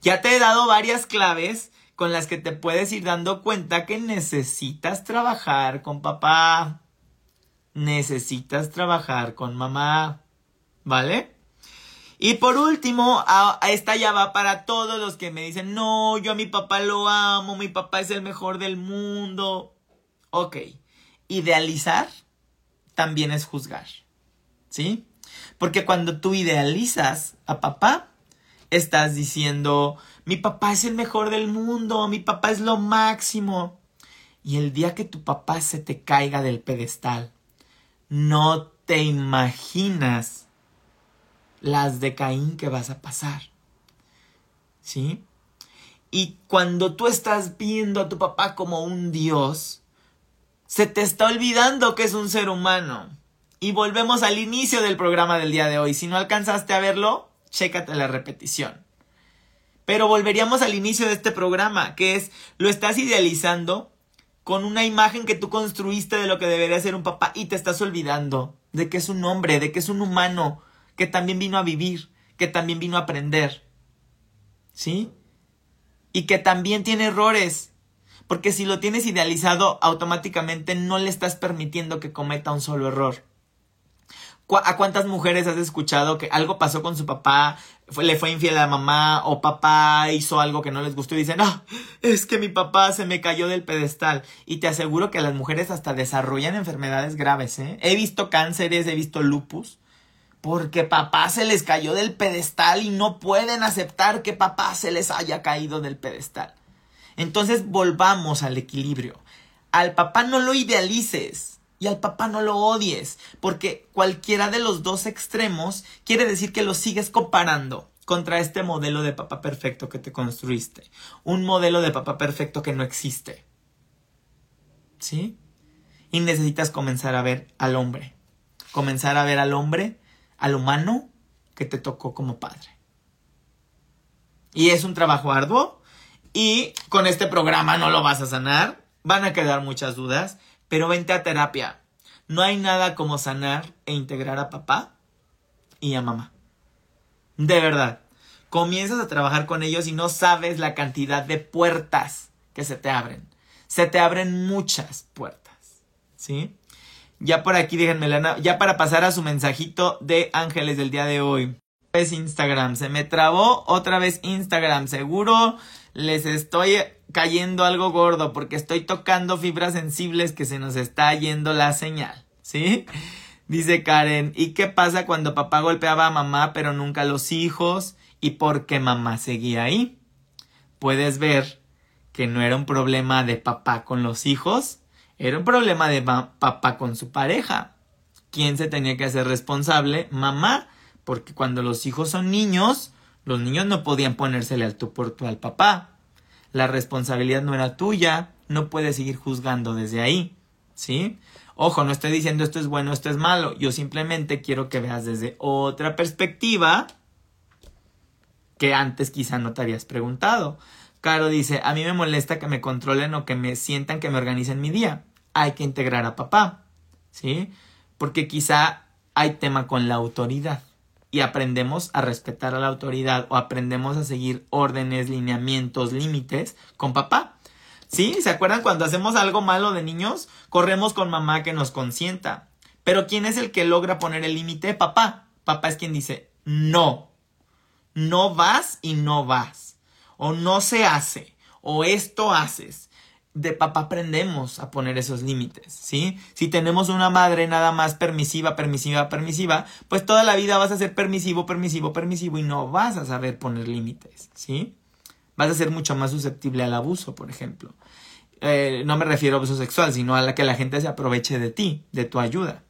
Ya te he dado varias claves con las que te puedes ir dando cuenta que necesitas trabajar con papá. Necesitas trabajar con mamá. ¿Vale? Y por último, a, esta ya va para todos los que me dicen, no, yo a mi papá lo amo, mi papá es el mejor del mundo. Ok, idealizar también es juzgar. ¿Sí? Porque cuando tú idealizas a papá, estás diciendo, mi papá es el mejor del mundo, mi papá es lo máximo. Y el día que tu papá se te caiga del pedestal, no te imaginas las de Caín que vas a pasar. ¿Sí? Y cuando tú estás viendo a tu papá como un dios, se te está olvidando que es un ser humano. Y volvemos al inicio del programa del día de hoy. Si no alcanzaste a verlo, chécate la repetición. Pero volveríamos al inicio de este programa, que es, lo estás idealizando con una imagen que tú construiste de lo que debería ser un papá y te estás olvidando de que es un hombre, de que es un humano, que también vino a vivir, que también vino a aprender. ¿Sí? Y que también tiene errores. Porque si lo tienes idealizado, automáticamente no le estás permitiendo que cometa un solo error. ¿A cuántas mujeres has escuchado que algo pasó con su papá, le fue infiel a la mamá o papá hizo algo que no les gustó y dicen, no, es que mi papá se me cayó del pedestal? Y te aseguro que las mujeres hasta desarrollan enfermedades graves, ¿eh? He visto cánceres, he visto lupus, porque papá se les cayó del pedestal y no pueden aceptar que papá se les haya caído del pedestal. Entonces volvamos al equilibrio. Al papá no lo idealices y al papá no lo odies, porque cualquiera de los dos extremos quiere decir que lo sigues comparando contra este modelo de papá perfecto que te construiste, un modelo de papá perfecto que no existe. ¿sí? Y necesitas comenzar a ver al hombre, comenzar a ver al hombre, al humano que te tocó como padre. Y es un trabajo arduo y con este programa no lo vas a sanar, van a quedar muchas dudas, pero vente a terapia. No hay nada como sanar e integrar a papá y a mamá. De verdad. Comienzas a trabajar con ellos y no sabes la cantidad de puertas que se te abren. Se te abren muchas puertas. ¿Sí? Ya por aquí, déjenme, ya para pasar a su mensajito de ángeles del día de hoy. Es Instagram, se me trabó otra vez Instagram, seguro les estoy cayendo algo gordo porque estoy tocando fibras sensibles que se nos está yendo la señal, ¿sí? Dice Karen, ¿y qué pasa cuando papá golpeaba a mamá pero nunca a los hijos? ¿Y por qué mamá seguía ahí? Puedes ver que no era un problema de papá con los hijos, era un problema de papá con su pareja. ¿Quién se tenía que hacer responsable? Mamá, porque cuando los hijos son niños, los niños no podían ponérsele al tú por tú al papá. La responsabilidad no era tuya, no puedes seguir juzgando desde ahí, ¿sí? Ojo, no estoy diciendo esto es bueno, esto es malo. Yo simplemente quiero que veas desde otra perspectiva que antes quizá no te habías preguntado. Caro dice, a mí me molesta que me controlen o que me sientan que me organicen mi día. Hay que integrar a papá, ¿sí? Porque quizá hay tema con la autoridad y aprendemos a respetar a la autoridad o aprendemos a seguir órdenes, lineamientos, límites con papá. ¿Sí? ¿Se acuerdan cuando hacemos algo malo de niños? Corremos con mamá que nos consienta. Pero ¿quién es el que logra poner el límite? Papá. Papá es quien dice, no. No vas y no vas. O no se hace. O esto haces de papá aprendemos a poner esos límites, ¿sí? Si tenemos una madre nada más permisiva, permisiva, permisiva, pues toda la vida vas a ser permisivo, permisivo, permisivo y no vas a saber poner límites, ¿sí? Vas a ser mucho más susceptible al abuso, por ejemplo. Eh, no me refiero a abuso sexual, sino a la que la gente se aproveche de ti, de tu ayuda.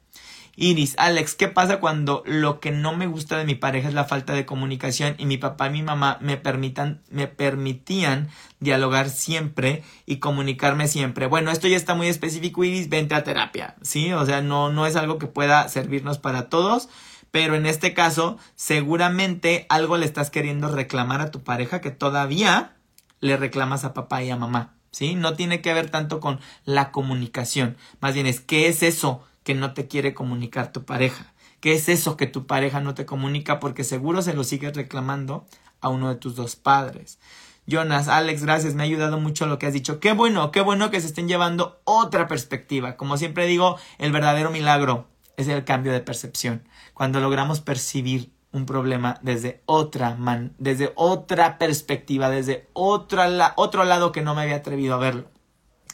Iris, Alex, ¿qué pasa cuando lo que no me gusta de mi pareja es la falta de comunicación y mi papá y mi mamá me permitan, me permitían dialogar siempre y comunicarme siempre? Bueno, esto ya está muy específico, Iris, vente a terapia, ¿sí? O sea, no, no es algo que pueda servirnos para todos, pero en este caso, seguramente algo le estás queriendo reclamar a tu pareja que todavía le reclamas a papá y a mamá, ¿sí? No tiene que ver tanto con la comunicación, más bien es, ¿qué es eso? Que no te quiere comunicar tu pareja? ¿Qué es eso que tu pareja no te comunica? Porque seguro se lo sigues reclamando a uno de tus dos padres. Jonas, Alex, gracias, me ha ayudado mucho lo que has dicho. Qué bueno, qué bueno que se estén llevando otra perspectiva. Como siempre digo, el verdadero milagro es el cambio de percepción. Cuando logramos percibir un problema desde otra man, desde otra perspectiva, desde otra otro lado que no me había atrevido a verlo.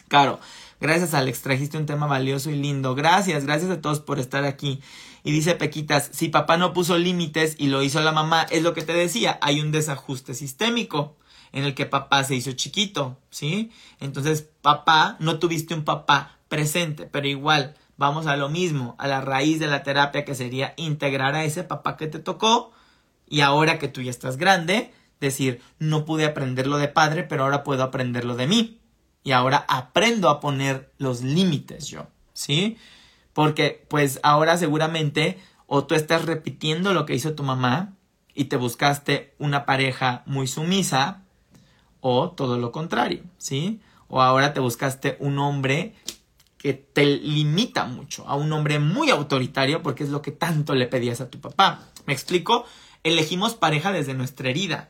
Claro, Gracias, Alex. Trajiste un tema valioso y lindo. Gracias, gracias a todos por estar aquí. Y dice Pequitas, si papá no puso límites y lo hizo la mamá, es lo que te decía, hay un desajuste sistémico en el que papá se hizo chiquito, ¿sí? Entonces, papá, no tuviste un papá presente, pero igual, vamos a lo mismo, a la raíz de la terapia que sería integrar a ese papá que te tocó y ahora que tú ya estás grande, decir, no pude aprenderlo de padre, pero ahora puedo aprenderlo de mí y ahora aprendo a poner los límites yo, ¿sí? Porque pues ahora seguramente o tú estás repitiendo lo que hizo tu mamá y te buscaste una pareja muy sumisa o todo lo contrario, ¿sí? O ahora te buscaste un hombre que te limita mucho, a un hombre muy autoritario porque es lo que tanto le pedías a tu papá. ¿Me explico? Elegimos pareja desde nuestra herida,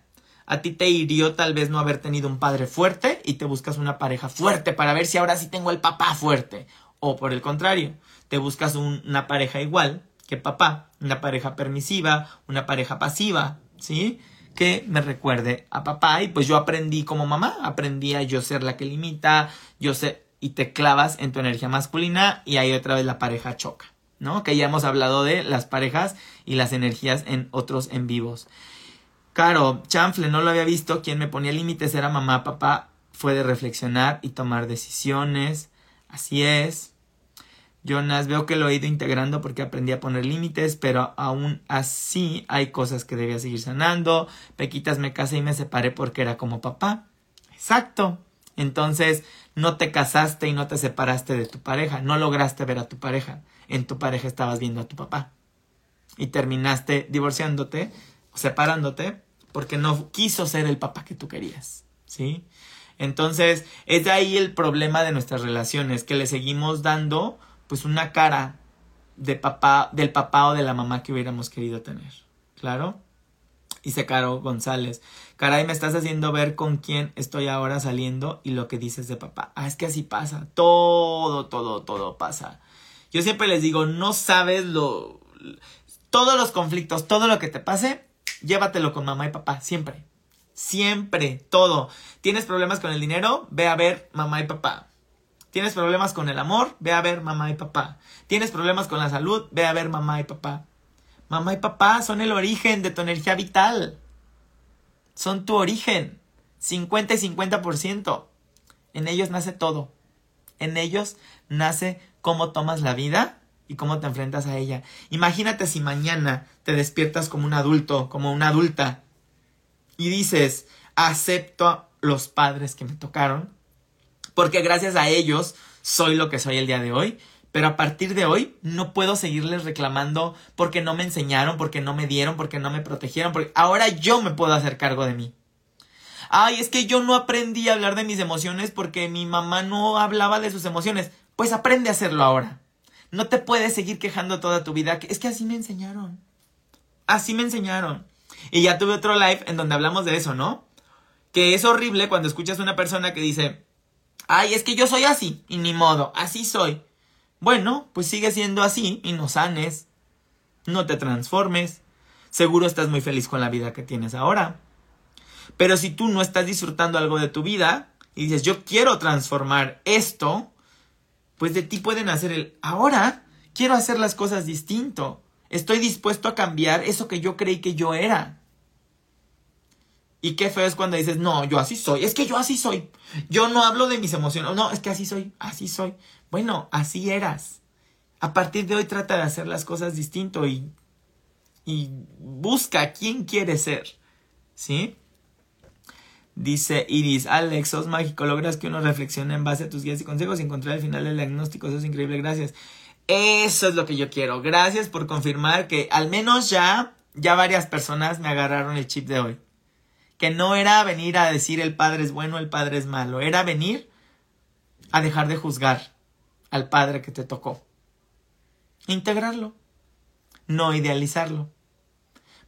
a ti te hirió tal vez no haber tenido un padre fuerte y te buscas una pareja fuerte para ver si ahora sí tengo el papá fuerte. O por el contrario, te buscas una pareja igual que papá, una pareja permisiva, una pareja pasiva, ¿sí? Que me recuerde a papá y pues yo aprendí como mamá, aprendí a yo ser la que limita, yo sé, y te clavas en tu energía masculina y ahí otra vez la pareja choca, ¿no? Que ya hemos hablado de las parejas y las energías en otros en vivos. Claro, chanfle, no lo había visto. Quien me ponía límites era mamá, papá. Fue de reflexionar y tomar decisiones. Así es. Jonas, veo que lo he ido integrando porque aprendí a poner límites, pero aún así hay cosas que debía seguir sanando. Pequitas me casé y me separé porque era como papá. Exacto. Entonces, no te casaste y no te separaste de tu pareja, no lograste ver a tu pareja, en tu pareja estabas viendo a tu papá y terminaste divorciándote, separándote, porque no quiso ser el papá que tú querías, ¿sí? Entonces, es de ahí el problema de nuestras relaciones, que le seguimos dando pues una cara de papá, del papá o de la mamá que hubiéramos querido tener. ¿Claro? Dice Caro González. Caray, me estás haciendo ver con quién estoy ahora saliendo y lo que dices de papá. Ah, es que así pasa. Todo, todo, todo pasa. Yo siempre les digo, no sabes lo. Todos los conflictos, todo lo que te pase, llévatelo con mamá y papá, siempre. Siempre, todo. ¿Tienes problemas con el dinero? Ve a ver mamá y papá. ¿Tienes problemas con el amor? Ve a ver mamá y papá. ¿Tienes problemas con la salud? Ve a ver mamá y papá. Mamá y papá son el origen de tu energía vital. Son tu origen. 50 y 50%. En ellos nace todo. En ellos nace cómo tomas la vida y cómo te enfrentas a ella. Imagínate si mañana te despiertas como un adulto, como una adulta, y dices, acepto a los padres que me tocaron, porque gracias a ellos soy lo que soy el día de hoy, pero a partir de hoy no puedo seguirles reclamando porque no me enseñaron, porque no me dieron, porque no me protegieron, porque ahora yo me puedo hacer cargo de mí. Ay, es que yo no aprendí a hablar de mis emociones porque mi mamá no hablaba de sus emociones. Pues aprende a hacerlo ahora. No te puedes seguir quejando toda tu vida. Es que así me enseñaron. Así me enseñaron. Y ya tuve otro live en donde hablamos de eso, ¿no? Que es horrible cuando escuchas a una persona que dice, ay, es que yo soy así, y ni modo, así soy. Bueno, pues sigue siendo así y no sanes, no te transformes, seguro estás muy feliz con la vida que tienes ahora. Pero si tú no estás disfrutando algo de tu vida y dices, yo quiero transformar esto, pues de ti pueden hacer el, ahora quiero hacer las cosas distinto, estoy dispuesto a cambiar eso que yo creí que yo era. Y qué feo es cuando dices, no, yo así soy, es que yo así soy. Yo no hablo de mis emociones, no, es que así soy, así soy. Bueno, así eras. A partir de hoy trata de hacer las cosas distinto y, y busca quién quiere ser. ¿Sí? Dice Iris, Alex, sos mágico, logras que uno reflexione en base a tus guías y consejos y encontrar el final del diagnóstico, eso es increíble, gracias. Eso es lo que yo quiero. Gracias por confirmar que al menos ya, ya varias personas me agarraron el chip de hoy que no era venir a decir el padre es bueno, el padre es malo, era venir a dejar de juzgar al padre que te tocó. Integrarlo, no idealizarlo.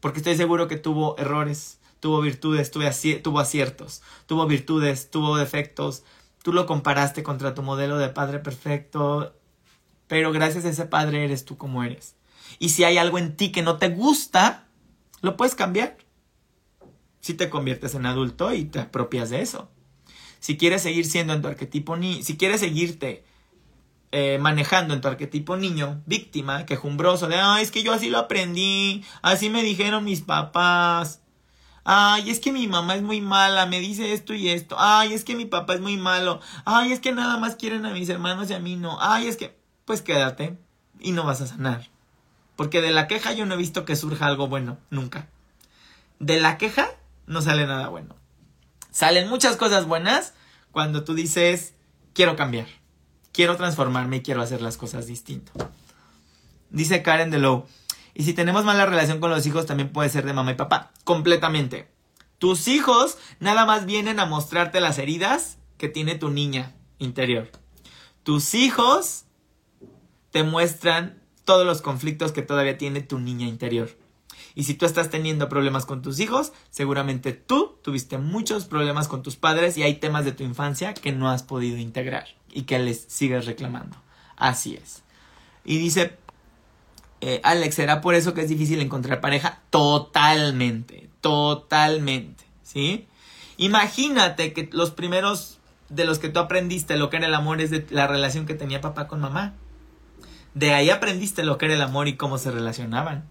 Porque estoy seguro que tuvo errores, tuvo virtudes, tuvo aciertos, tuvo virtudes, tuvo defectos. Tú lo comparaste contra tu modelo de padre perfecto, pero gracias a ese padre eres tú como eres. Y si hay algo en ti que no te gusta, lo puedes cambiar si te conviertes en adulto y te apropias de eso. Si quieres seguir siendo en tu arquetipo ni, si quieres seguirte eh, manejando en tu arquetipo niño, víctima, quejumbroso, de, ay, es que yo así lo aprendí, así me dijeron mis papás, ay, es que mi mamá es muy mala, me dice esto y esto, ay, es que mi papá es muy malo, ay, es que nada más quieren a mis hermanos y a mí no, ay, es que, pues quédate y no vas a sanar. Porque de la queja yo no he visto que surja algo bueno, nunca. De la queja no sale nada bueno. Salen muchas cosas buenas cuando tú dices, quiero cambiar, quiero transformarme y quiero hacer las cosas distinto. Dice Karen DeLow, y si tenemos mala relación con los hijos también puede ser de mamá y papá, completamente. Tus hijos nada más vienen a mostrarte las heridas que tiene tu niña interior. Tus hijos te muestran todos los conflictos que todavía tiene tu niña interior. Y si tú estás teniendo problemas con tus hijos, seguramente tú tuviste muchos problemas con tus padres y hay temas de tu infancia que no has podido integrar y que les sigues reclamando. Así es. Y dice, eh, Alex, ¿será por eso que es difícil encontrar pareja? Totalmente, totalmente, ¿sí? Imagínate que los primeros de los que tú aprendiste lo que era el amor es de la relación que tenía papá con mamá. De ahí aprendiste lo que era el amor y cómo se relacionaban.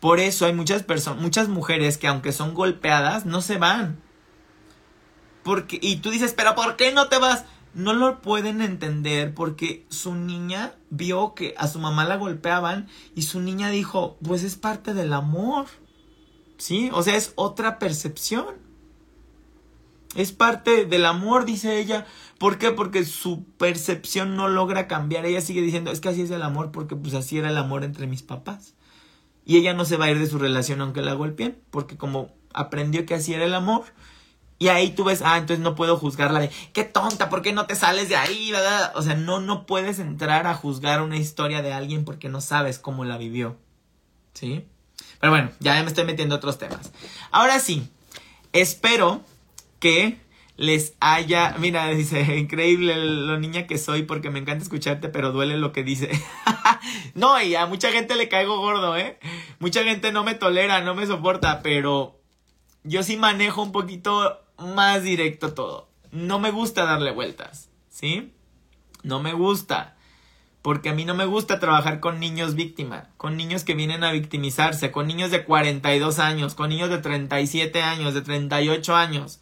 Por eso hay muchas personas, muchas mujeres que aunque son golpeadas, no se van. Porque, y tú dices, pero ¿por qué no te vas? No lo pueden entender porque su niña vio que a su mamá la golpeaban y su niña dijo, pues es parte del amor. ¿Sí? O sea, es otra percepción. Es parte del amor, dice ella. ¿Por qué? Porque su percepción no logra cambiar. Ella sigue diciendo, es que así es el amor, porque pues así era el amor entre mis papás. Y ella no se va a ir de su relación aunque la golpeen, porque como aprendió que así era el amor, y ahí tú ves, ah, entonces no puedo juzgarla de, qué tonta, ¿por qué no te sales de ahí? O sea, no, no puedes entrar a juzgar una historia de alguien porque no sabes cómo la vivió. ¿Sí? Pero bueno, ya me estoy metiendo a otros temas. Ahora sí, espero que les haya, mira, dice, increíble lo niña que soy porque me encanta escucharte, pero duele lo que dice. no, y a mucha gente le caigo gordo, ¿eh? Mucha gente no me tolera, no me soporta, pero yo sí manejo un poquito más directo todo. No me gusta darle vueltas, ¿sí? No me gusta. Porque a mí no me gusta trabajar con niños víctimas, con niños que vienen a victimizarse, con niños de 42 años, con niños de 37 años, de 38 años,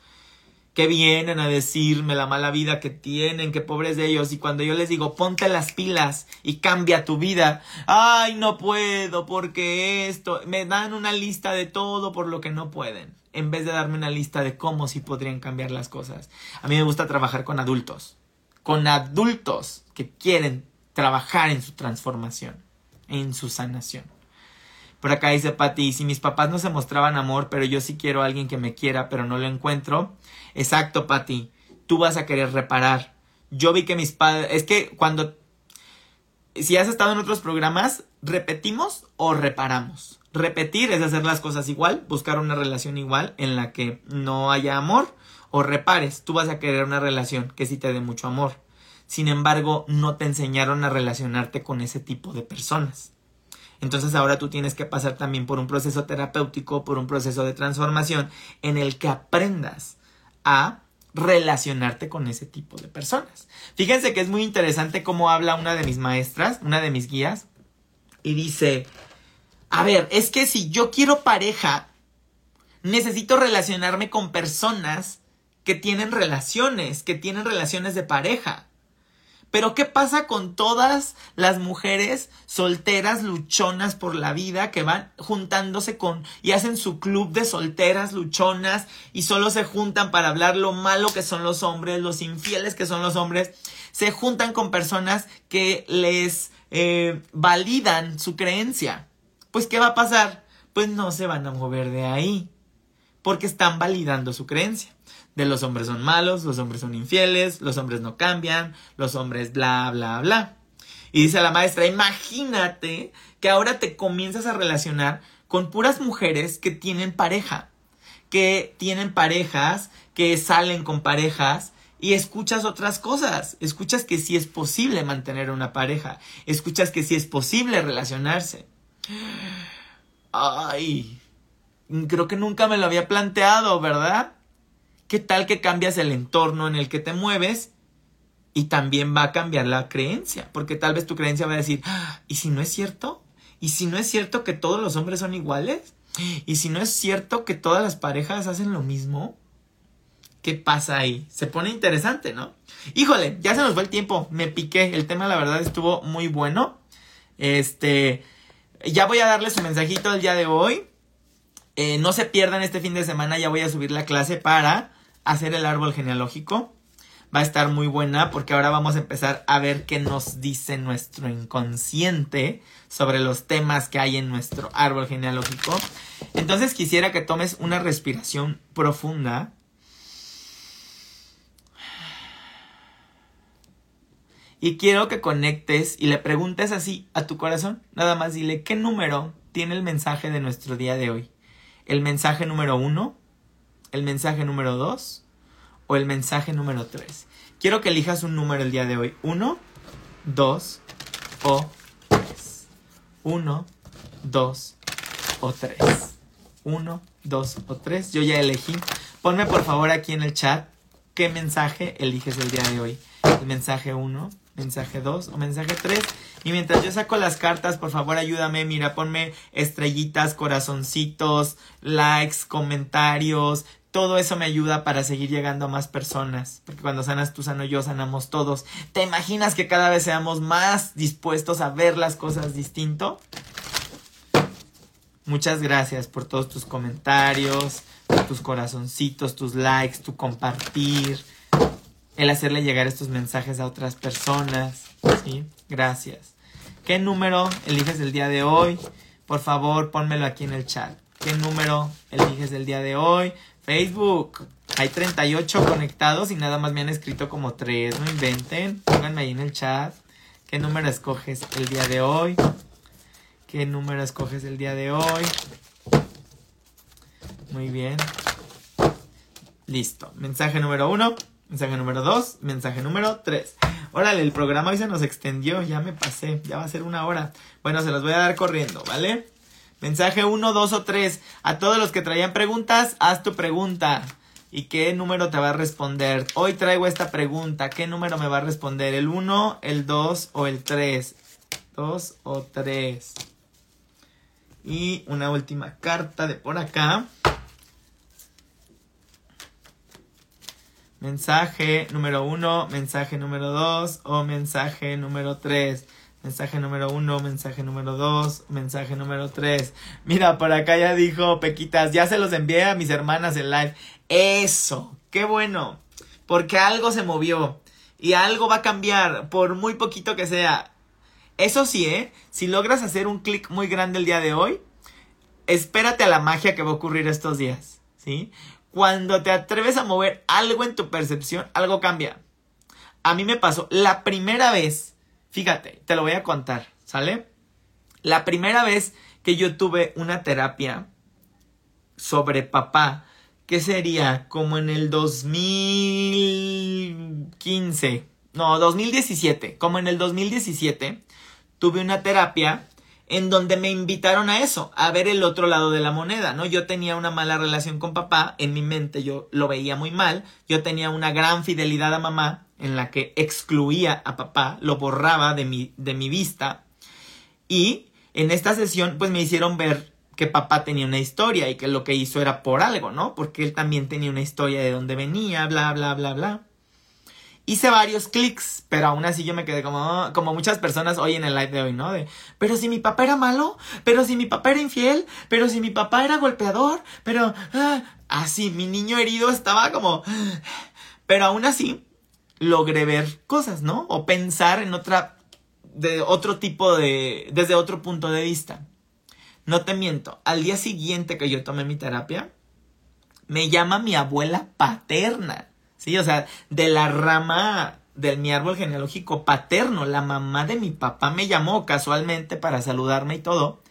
que vienen a decirme la mala vida que tienen, que pobres de ellos. Y cuando yo les digo, ponte las pilas y cambia tu vida, ay, no puedo, porque esto, me dan una lista de todo por lo que no pueden en vez de darme una lista de cómo sí podrían cambiar las cosas. A mí me gusta trabajar con adultos, con adultos que quieren trabajar en su transformación, en su sanación. Por acá dice Pati, si mis papás no se mostraban amor, pero yo sí quiero a alguien que me quiera, pero no lo encuentro. Exacto, Pati, tú vas a querer reparar. Yo vi que mis padres, es que cuando, si has estado en otros programas, repetimos o reparamos. Repetir es hacer las cosas igual, buscar una relación igual en la que no haya amor o repares. Tú vas a querer una relación que sí te dé mucho amor. Sin embargo, no te enseñaron a relacionarte con ese tipo de personas. Entonces ahora tú tienes que pasar también por un proceso terapéutico, por un proceso de transformación en el que aprendas a relacionarte con ese tipo de personas. Fíjense que es muy interesante cómo habla una de mis maestras, una de mis guías, y dice, a ver, es que si yo quiero pareja, necesito relacionarme con personas que tienen relaciones, que tienen relaciones de pareja. Pero ¿qué pasa con todas las mujeres solteras luchonas por la vida que van juntándose con y hacen su club de solteras luchonas y solo se juntan para hablar lo malo que son los hombres, los infieles que son los hombres? Se juntan con personas que les eh, validan su creencia pues ¿qué va a pasar? Pues no se van a mover de ahí, porque están validando su creencia. De los hombres son malos, los hombres son infieles, los hombres no cambian, los hombres bla, bla, bla. Y dice la maestra, imagínate que ahora te comienzas a relacionar con puras mujeres que tienen pareja, que tienen parejas, que salen con parejas y escuchas otras cosas. Escuchas que sí es posible mantener una pareja, escuchas que sí es posible relacionarse. Ay, creo que nunca me lo había planteado, ¿verdad? ¿Qué tal que cambias el entorno en el que te mueves? Y también va a cambiar la creencia, porque tal vez tu creencia va a decir, ah, ¿y si no es cierto? ¿Y si no es cierto que todos los hombres son iguales? ¿Y si no es cierto que todas las parejas hacen lo mismo? ¿Qué pasa ahí? Se pone interesante, ¿no? Híjole, ya se nos fue el tiempo, me piqué, el tema la verdad estuvo muy bueno. Este, ya voy a darles un mensajito el día de hoy. Eh, no se pierdan este fin de semana, ya voy a subir la clase para hacer el árbol genealógico. Va a estar muy buena porque ahora vamos a empezar a ver qué nos dice nuestro inconsciente sobre los temas que hay en nuestro árbol genealógico. Entonces quisiera que tomes una respiración profunda Y quiero que conectes y le preguntes así a tu corazón. Nada más dile qué número tiene el mensaje de nuestro día de hoy. ¿El mensaje número uno? ¿El mensaje número dos? ¿O el mensaje número tres? Quiero que elijas un número el día de hoy. ¿Uno, dos o tres? Uno, dos o tres. Uno, dos o tres. Yo ya elegí. Ponme por favor aquí en el chat qué mensaje eliges el día de hoy. El mensaje uno mensaje 2 o mensaje 3. Y mientras yo saco las cartas, por favor ayúdame, mira, ponme estrellitas, corazoncitos, likes, comentarios. Todo eso me ayuda para seguir llegando a más personas. Porque cuando sanas tú, sano yo, sanamos todos. ¿Te imaginas que cada vez seamos más dispuestos a ver las cosas distinto? Muchas gracias por todos tus comentarios, tus corazoncitos, tus likes, tu compartir, el hacerle llegar estos mensajes a otras personas. ¿sí? Gracias. ¿Qué número eliges el día de hoy? Por favor, pónmelo aquí en el chat. ¿Qué número eliges el día de hoy? Facebook. Hay 38 conectados y nada más me han escrito como 3. No inventen. Pónganme ahí en el chat. ¿Qué número escoges el día de hoy? ¿Qué número escoges el día de hoy? Muy bien. Listo. Mensaje número uno. Mensaje número dos. Mensaje número tres. Órale, el programa hoy se nos extendió. Ya me pasé. Ya va a ser una hora. Bueno, se los voy a dar corriendo, ¿vale? Mensaje uno, dos o tres. A todos los que traían preguntas, haz tu pregunta. ¿Y qué número te va a responder? Hoy traigo esta pregunta. ¿Qué número me va a responder? ¿El 1, el 2 o el 3? 2 o 3. Y una última carta de por acá. Mensaje número 1, mensaje número 2 o mensaje número 3. Mensaje número 1, mensaje número 2, mensaje número 3. Mira, por acá ya dijo Pequitas, ya se los envié a mis hermanas en live. Eso, qué bueno, porque algo se movió y algo va a cambiar, por muy poquito que sea. Eso sí, ¿eh? Si logras hacer un clic muy grande el día de hoy, espérate a la magia que va a ocurrir estos días, ¿sí? Cuando te atreves a mover algo en tu percepción, algo cambia. A mí me pasó la primera vez, fíjate, te lo voy a contar, ¿sale? La primera vez que yo tuve una terapia sobre papá, ¿Qué sería? Como en el 2015. No, 2017. Como en el 2017 tuve una terapia en donde me invitaron a eso, a ver el otro lado de la moneda, ¿no? Yo tenía una mala relación con papá, en mi mente yo lo veía muy mal, yo tenía una gran fidelidad a mamá en la que excluía a papá, lo borraba de mi, de mi vista y en esta sesión pues me hicieron ver que papá tenía una historia y que lo que hizo era por algo, ¿no? Porque él también tenía una historia de dónde venía, bla, bla, bla, bla. Hice varios clics, pero aún así yo me quedé como, como muchas personas hoy en el live de hoy, ¿no? De, pero si mi papá era malo, pero si mi papá era infiel, pero si mi papá era golpeador, pero, ah, así, mi niño herido estaba como, pero aún así logré ver cosas, ¿no? O pensar en otra, de otro tipo de, desde otro punto de vista. No te miento, al día siguiente que yo tomé mi terapia, me llama mi abuela paterna. Sí, o sea, de la rama de mi árbol genealógico paterno, la mamá de mi papá me llamó casualmente para saludarme y todo,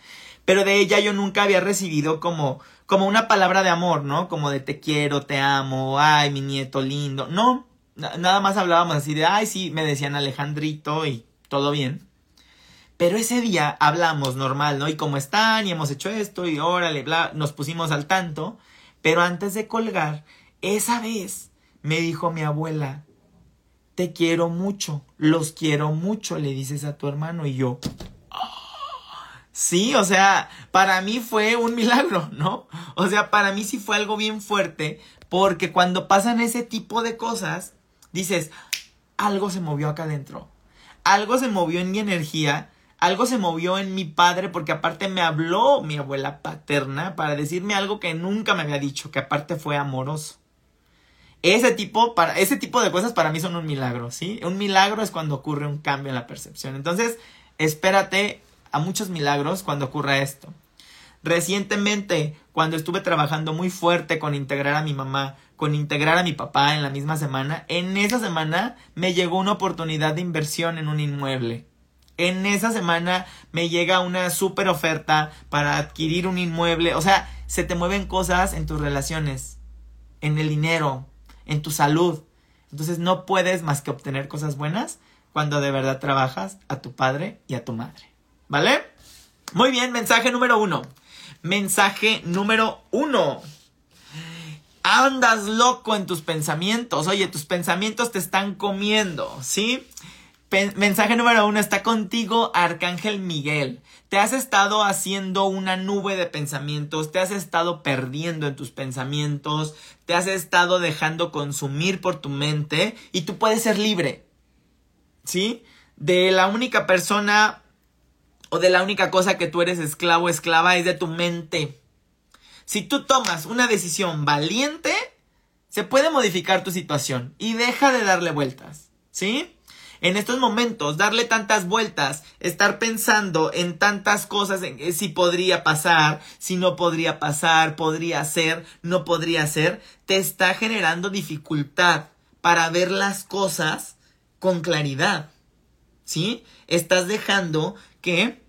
pero de ella yo nunca había recibido como como una palabra de amor, ¿no? Como de te quiero, te amo, ay, mi nieto lindo. No, nada más hablábamos así de, ay, sí, me decían Alejandrito y todo bien. Pero ese día hablamos normal, ¿no? Y cómo están, y hemos hecho esto, y órale, bla, nos pusimos al tanto. Pero antes de colgar, esa vez me dijo mi abuela, te quiero mucho, los quiero mucho, le dices a tu hermano, y yo. Sí, o sea, para mí fue un milagro, ¿no? O sea, para mí sí fue algo bien fuerte, porque cuando pasan ese tipo de cosas, dices, algo se movió acá adentro, algo se movió en mi energía algo se movió en mi padre porque aparte me habló mi abuela paterna para decirme algo que nunca me había dicho, que aparte fue amoroso. Ese tipo, para, ese tipo de cosas para mí son un milagro, ¿sí? Un milagro es cuando ocurre un cambio en la percepción. Entonces, espérate a muchos milagros cuando ocurra esto. Recientemente, cuando estuve trabajando muy fuerte con integrar a mi mamá, con integrar a mi papá en la misma semana, en esa semana me llegó una oportunidad de inversión en un inmueble. En esa semana me llega una super oferta para adquirir un inmueble. O sea, se te mueven cosas en tus relaciones, en el dinero, en tu salud. Entonces no puedes más que obtener cosas buenas cuando de verdad trabajas a tu padre y a tu madre. ¿Vale? Muy bien, mensaje número uno. Mensaje número uno. Andas loco en tus pensamientos. Oye, tus pensamientos te están comiendo, ¿sí? Mensaje número uno está contigo, Arcángel Miguel. Te has estado haciendo una nube de pensamientos, te has estado perdiendo en tus pensamientos, te has estado dejando consumir por tu mente y tú puedes ser libre. ¿Sí? De la única persona o de la única cosa que tú eres esclavo esclava es de tu mente. Si tú tomas una decisión valiente, se puede modificar tu situación y deja de darle vueltas, ¿sí? En estos momentos, darle tantas vueltas, estar pensando en tantas cosas, en si podría pasar, si no podría pasar, podría ser, no podría ser, te está generando dificultad para ver las cosas con claridad. ¿Sí? Estás dejando que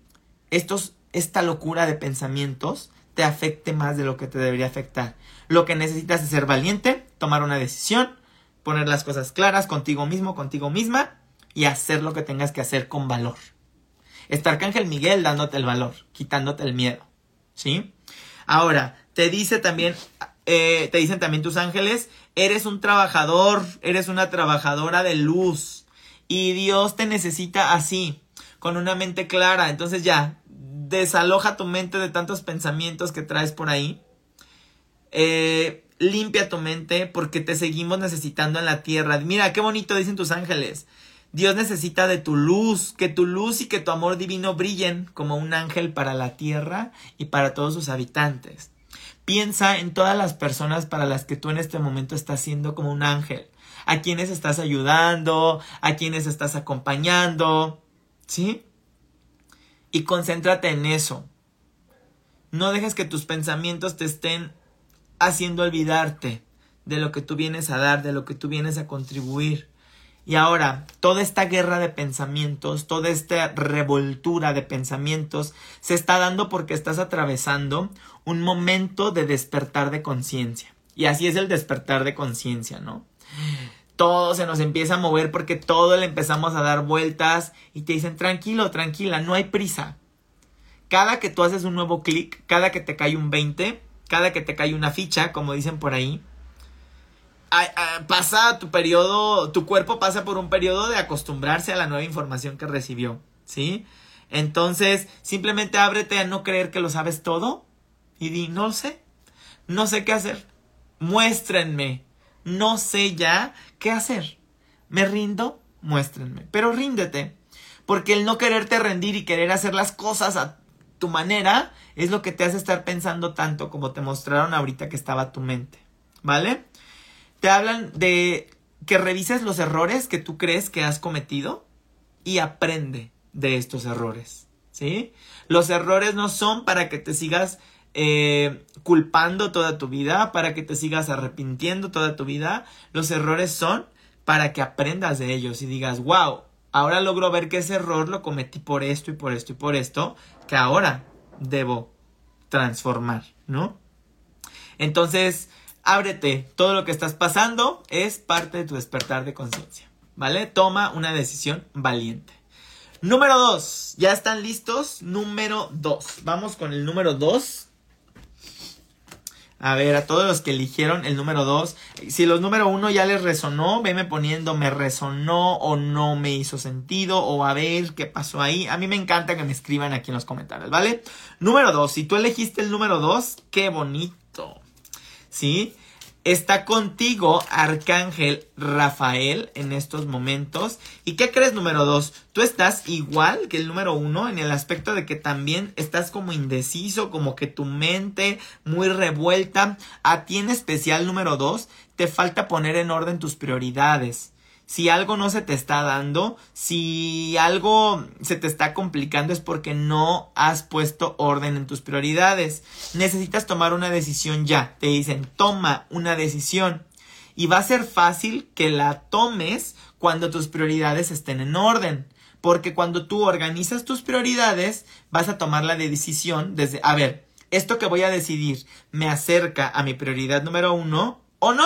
estos, esta locura de pensamientos te afecte más de lo que te debería afectar. Lo que necesitas es ser valiente, tomar una decisión, poner las cosas claras contigo mismo, contigo misma y hacer lo que tengas que hacer con valor. Está Arcángel Miguel dándote el valor, quitándote el miedo. ¿Sí? Ahora, te dice también, eh, te dicen también tus ángeles, eres un trabajador, eres una trabajadora de luz. Y Dios te necesita así, con una mente clara. Entonces ya, desaloja tu mente de tantos pensamientos que traes por ahí. Eh, limpia tu mente porque te seguimos necesitando en la tierra. Mira, qué bonito dicen tus ángeles. Dios necesita de tu luz, que tu luz y que tu amor divino brillen como un ángel para la tierra y para todos sus habitantes. Piensa en todas las personas para las que tú en este momento estás siendo como un ángel, a quienes estás ayudando, a quienes estás acompañando, ¿sí? Y concéntrate en eso. No dejes que tus pensamientos te estén haciendo olvidarte de lo que tú vienes a dar, de lo que tú vienes a contribuir. Y ahora, toda esta guerra de pensamientos, toda esta revoltura de pensamientos se está dando porque estás atravesando un momento de despertar de conciencia. Y así es el despertar de conciencia, ¿no? Todo se nos empieza a mover porque todo le empezamos a dar vueltas y te dicen tranquilo, tranquila, no hay prisa. Cada que tú haces un nuevo clic, cada que te cae un 20, cada que te cae una ficha, como dicen por ahí, pasa tu periodo, tu cuerpo pasa por un periodo de acostumbrarse a la nueva información que recibió, ¿sí? Entonces, simplemente ábrete a no creer que lo sabes todo y di, no sé, no sé qué hacer, muéstrenme, no sé ya qué hacer, me rindo, muéstrenme, pero ríndete, porque el no quererte rendir y querer hacer las cosas a tu manera es lo que te hace estar pensando tanto como te mostraron ahorita que estaba tu mente, ¿vale? Te hablan de que revises los errores que tú crees que has cometido y aprende de estos errores, ¿sí? Los errores no son para que te sigas eh, culpando toda tu vida, para que te sigas arrepintiendo toda tu vida. Los errores son para que aprendas de ellos y digas, wow, ahora logro ver que ese error lo cometí por esto y por esto y por esto, que ahora debo transformar, ¿no? Entonces, ábrete, todo lo que estás pasando es parte de tu despertar de conciencia, ¿vale? Toma una decisión valiente. Número dos, ¿ya están listos? Número dos, vamos con el número dos. A ver, a todos los que eligieron el número dos, si los número uno ya les resonó, veme poniendo me resonó o no me hizo sentido o a ver qué pasó ahí. A mí me encanta que me escriban aquí en los comentarios, ¿vale? Número dos, si tú elegiste el número dos, qué bonito. ¿Sí? Está contigo Arcángel Rafael en estos momentos. ¿Y qué crees número dos? Tú estás igual que el número uno en el aspecto de que también estás como indeciso, como que tu mente muy revuelta. A ti en especial número dos, te falta poner en orden tus prioridades si algo no se te está dando, si algo se te está complicando es porque no has puesto orden en tus prioridades. Necesitas tomar una decisión ya. Te dicen, toma una decisión. Y va a ser fácil que la tomes cuando tus prioridades estén en orden. Porque cuando tú organizas tus prioridades, vas a tomar la decisión desde, a ver, esto que voy a decidir me acerca a mi prioridad número uno o no.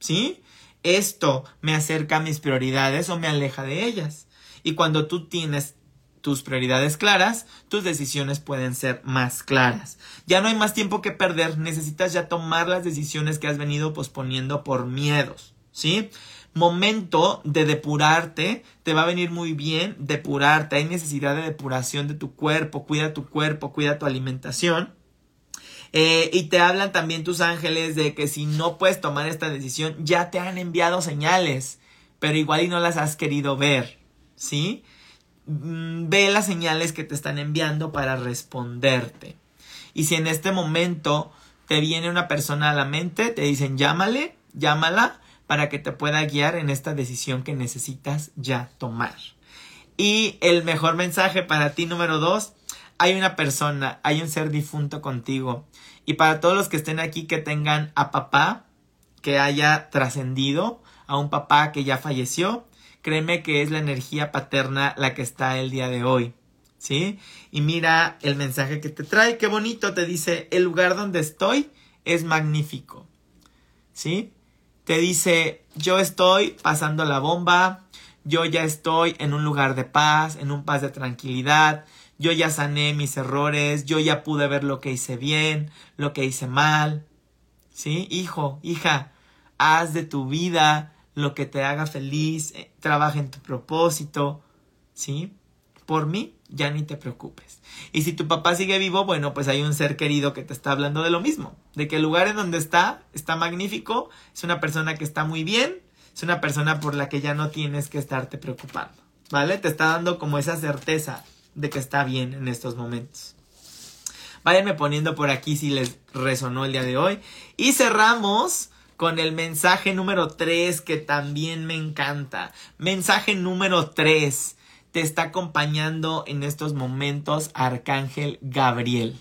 ¿Sí? Esto me acerca a mis prioridades o me aleja de ellas. Y cuando tú tienes tus prioridades claras, tus decisiones pueden ser más claras. Ya no hay más tiempo que perder, necesitas ya tomar las decisiones que has venido posponiendo por miedos, ¿sí? Momento de depurarte, te va a venir muy bien depurarte, hay necesidad de depuración de tu cuerpo, cuida tu cuerpo, cuida tu alimentación. Eh, y te hablan también tus ángeles de que si no puedes tomar esta decisión, ya te han enviado señales, pero igual y no las has querido ver, ¿sí? mm, ve las señales que te están enviando para responderte. Y si en este momento te viene una persona a la mente, te dicen llámale, llámala para que te pueda guiar en esta decisión que necesitas ya tomar. Y el mejor mensaje para ti número dos, hay una persona, hay un ser difunto contigo. Y para todos los que estén aquí que tengan a papá que haya trascendido, a un papá que ya falleció, créeme que es la energía paterna la que está el día de hoy. ¿Sí? Y mira el mensaje que te trae, qué bonito, te dice, el lugar donde estoy es magnífico. ¿Sí? Te dice, yo estoy pasando la bomba, yo ya estoy en un lugar de paz, en un paz de tranquilidad, yo ya sané mis errores, yo ya pude ver lo que hice bien, lo que hice mal. ¿Sí? Hijo, hija, haz de tu vida lo que te haga feliz, eh, trabaja en tu propósito, ¿sí? Por mí, ya ni te preocupes. Y si tu papá sigue vivo, bueno, pues hay un ser querido que te está hablando de lo mismo, de que el lugar en donde está está magnífico, es una persona que está muy bien, es una persona por la que ya no tienes que estarte preocupando, ¿vale? Te está dando como esa certeza de que está bien en estos momentos. Váyanme poniendo por aquí si les resonó el día de hoy. Y cerramos con el mensaje número 3 que también me encanta. Mensaje número 3. Te está acompañando en estos momentos Arcángel Gabriel.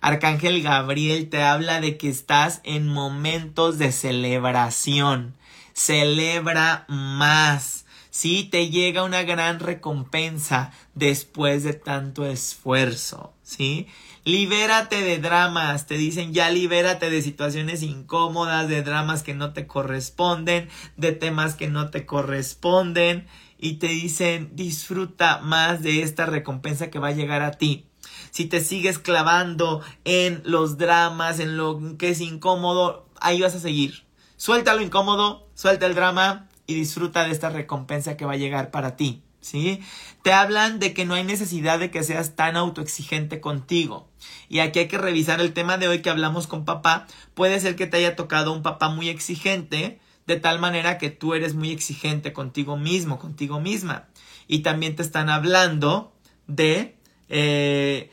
Arcángel Gabriel te habla de que estás en momentos de celebración. Celebra más. Sí, te llega una gran recompensa después de tanto esfuerzo. ¿Sí? Libérate de dramas, te dicen ya libérate de situaciones incómodas, de dramas que no te corresponden, de temas que no te corresponden y te dicen disfruta más de esta recompensa que va a llegar a ti. Si te sigues clavando en los dramas, en lo que es incómodo, ahí vas a seguir. Suelta lo incómodo, suelta el drama y disfruta de esta recompensa que va a llegar para ti. ¿sí? Te hablan de que no hay necesidad de que seas tan autoexigente contigo. Y aquí hay que revisar el tema de hoy que hablamos con papá. Puede ser que te haya tocado un papá muy exigente, de tal manera que tú eres muy exigente contigo mismo, contigo misma. Y también te están hablando de, eh,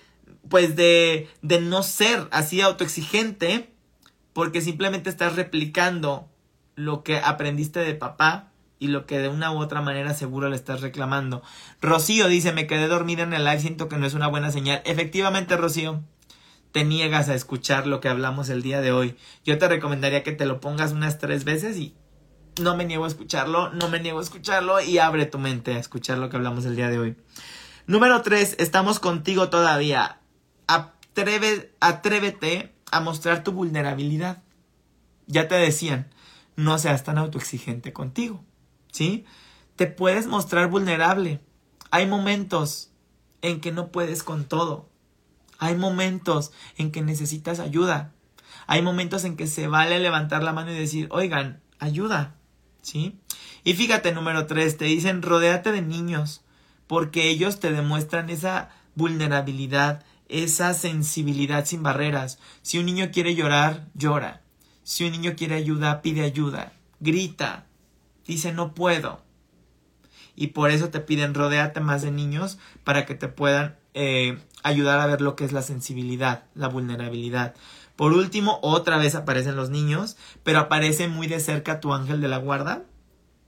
pues de, de no ser así autoexigente, porque simplemente estás replicando lo que aprendiste de papá y lo que de una u otra manera seguro le estás reclamando. Rocío dice, me quedé dormida en el live, siento que no es una buena señal. Efectivamente, Rocío, te niegas a escuchar lo que hablamos el día de hoy. Yo te recomendaría que te lo pongas unas tres veces y no me niego a escucharlo, no me niego a escucharlo y abre tu mente a escuchar lo que hablamos el día de hoy. Número tres, estamos contigo todavía. Atrévete a mostrar tu vulnerabilidad. Ya te decían, no seas tan autoexigente contigo. ¿Sí? Te puedes mostrar vulnerable. Hay momentos en que no puedes con todo. Hay momentos en que necesitas ayuda. Hay momentos en que se vale levantar la mano y decir, oigan, ayuda. ¿Sí? Y fíjate, número tres, te dicen, rodéate de niños, porque ellos te demuestran esa vulnerabilidad, esa sensibilidad sin barreras. Si un niño quiere llorar, llora. Si un niño quiere ayuda, pide ayuda. Grita, dice no puedo. Y por eso te piden rodearte más de niños para que te puedan eh, ayudar a ver lo que es la sensibilidad, la vulnerabilidad. Por último, otra vez aparecen los niños, pero aparece muy de cerca tu ángel de la guarda.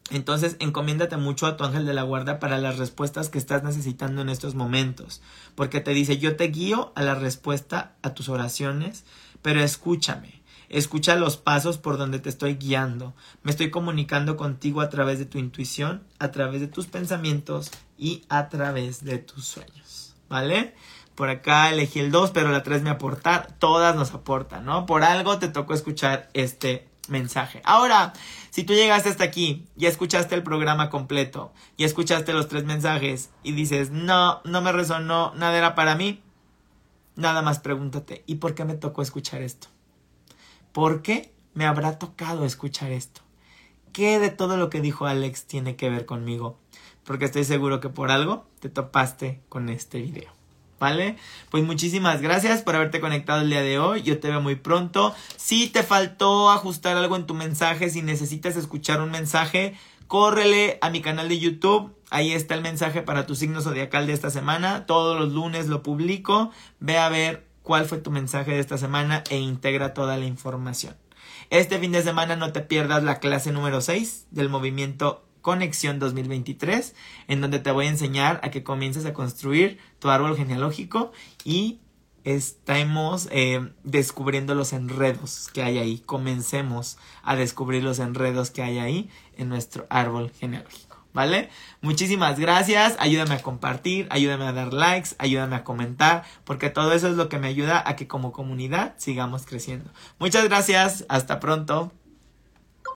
Entonces, encomiéndate mucho a tu ángel de la guarda para las respuestas que estás necesitando en estos momentos. Porque te dice, yo te guío a la respuesta a tus oraciones, pero escúchame. Escucha los pasos por donde te estoy guiando. Me estoy comunicando contigo a través de tu intuición, a través de tus pensamientos y a través de tus sueños. ¿Vale? Por acá elegí el 2, pero la 3 me aporta. Todas nos aportan, ¿no? Por algo te tocó escuchar este mensaje. Ahora, si tú llegaste hasta aquí, ya escuchaste el programa completo, ya escuchaste los tres mensajes y dices, no, no me resonó, nada era para mí, nada más pregúntate, ¿y por qué me tocó escuchar esto? ¿Por qué me habrá tocado escuchar esto? ¿Qué de todo lo que dijo Alex tiene que ver conmigo? Porque estoy seguro que por algo te topaste con este video. ¿Vale? Pues muchísimas gracias por haberte conectado el día de hoy. Yo te veo muy pronto. Si te faltó ajustar algo en tu mensaje, si necesitas escuchar un mensaje, córrele a mi canal de YouTube. Ahí está el mensaje para tu signo zodiacal de esta semana. Todos los lunes lo publico. Ve a ver cuál fue tu mensaje de esta semana e integra toda la información. Este fin de semana no te pierdas la clase número 6 del movimiento Conexión 2023, en donde te voy a enseñar a que comiences a construir tu árbol genealógico y estemos eh, descubriendo los enredos que hay ahí. Comencemos a descubrir los enredos que hay ahí en nuestro árbol genealógico. ¿Vale? Muchísimas gracias. Ayúdame a compartir, ayúdame a dar likes, ayúdame a comentar, porque todo eso es lo que me ayuda a que como comunidad sigamos creciendo. Muchas gracias. Hasta pronto.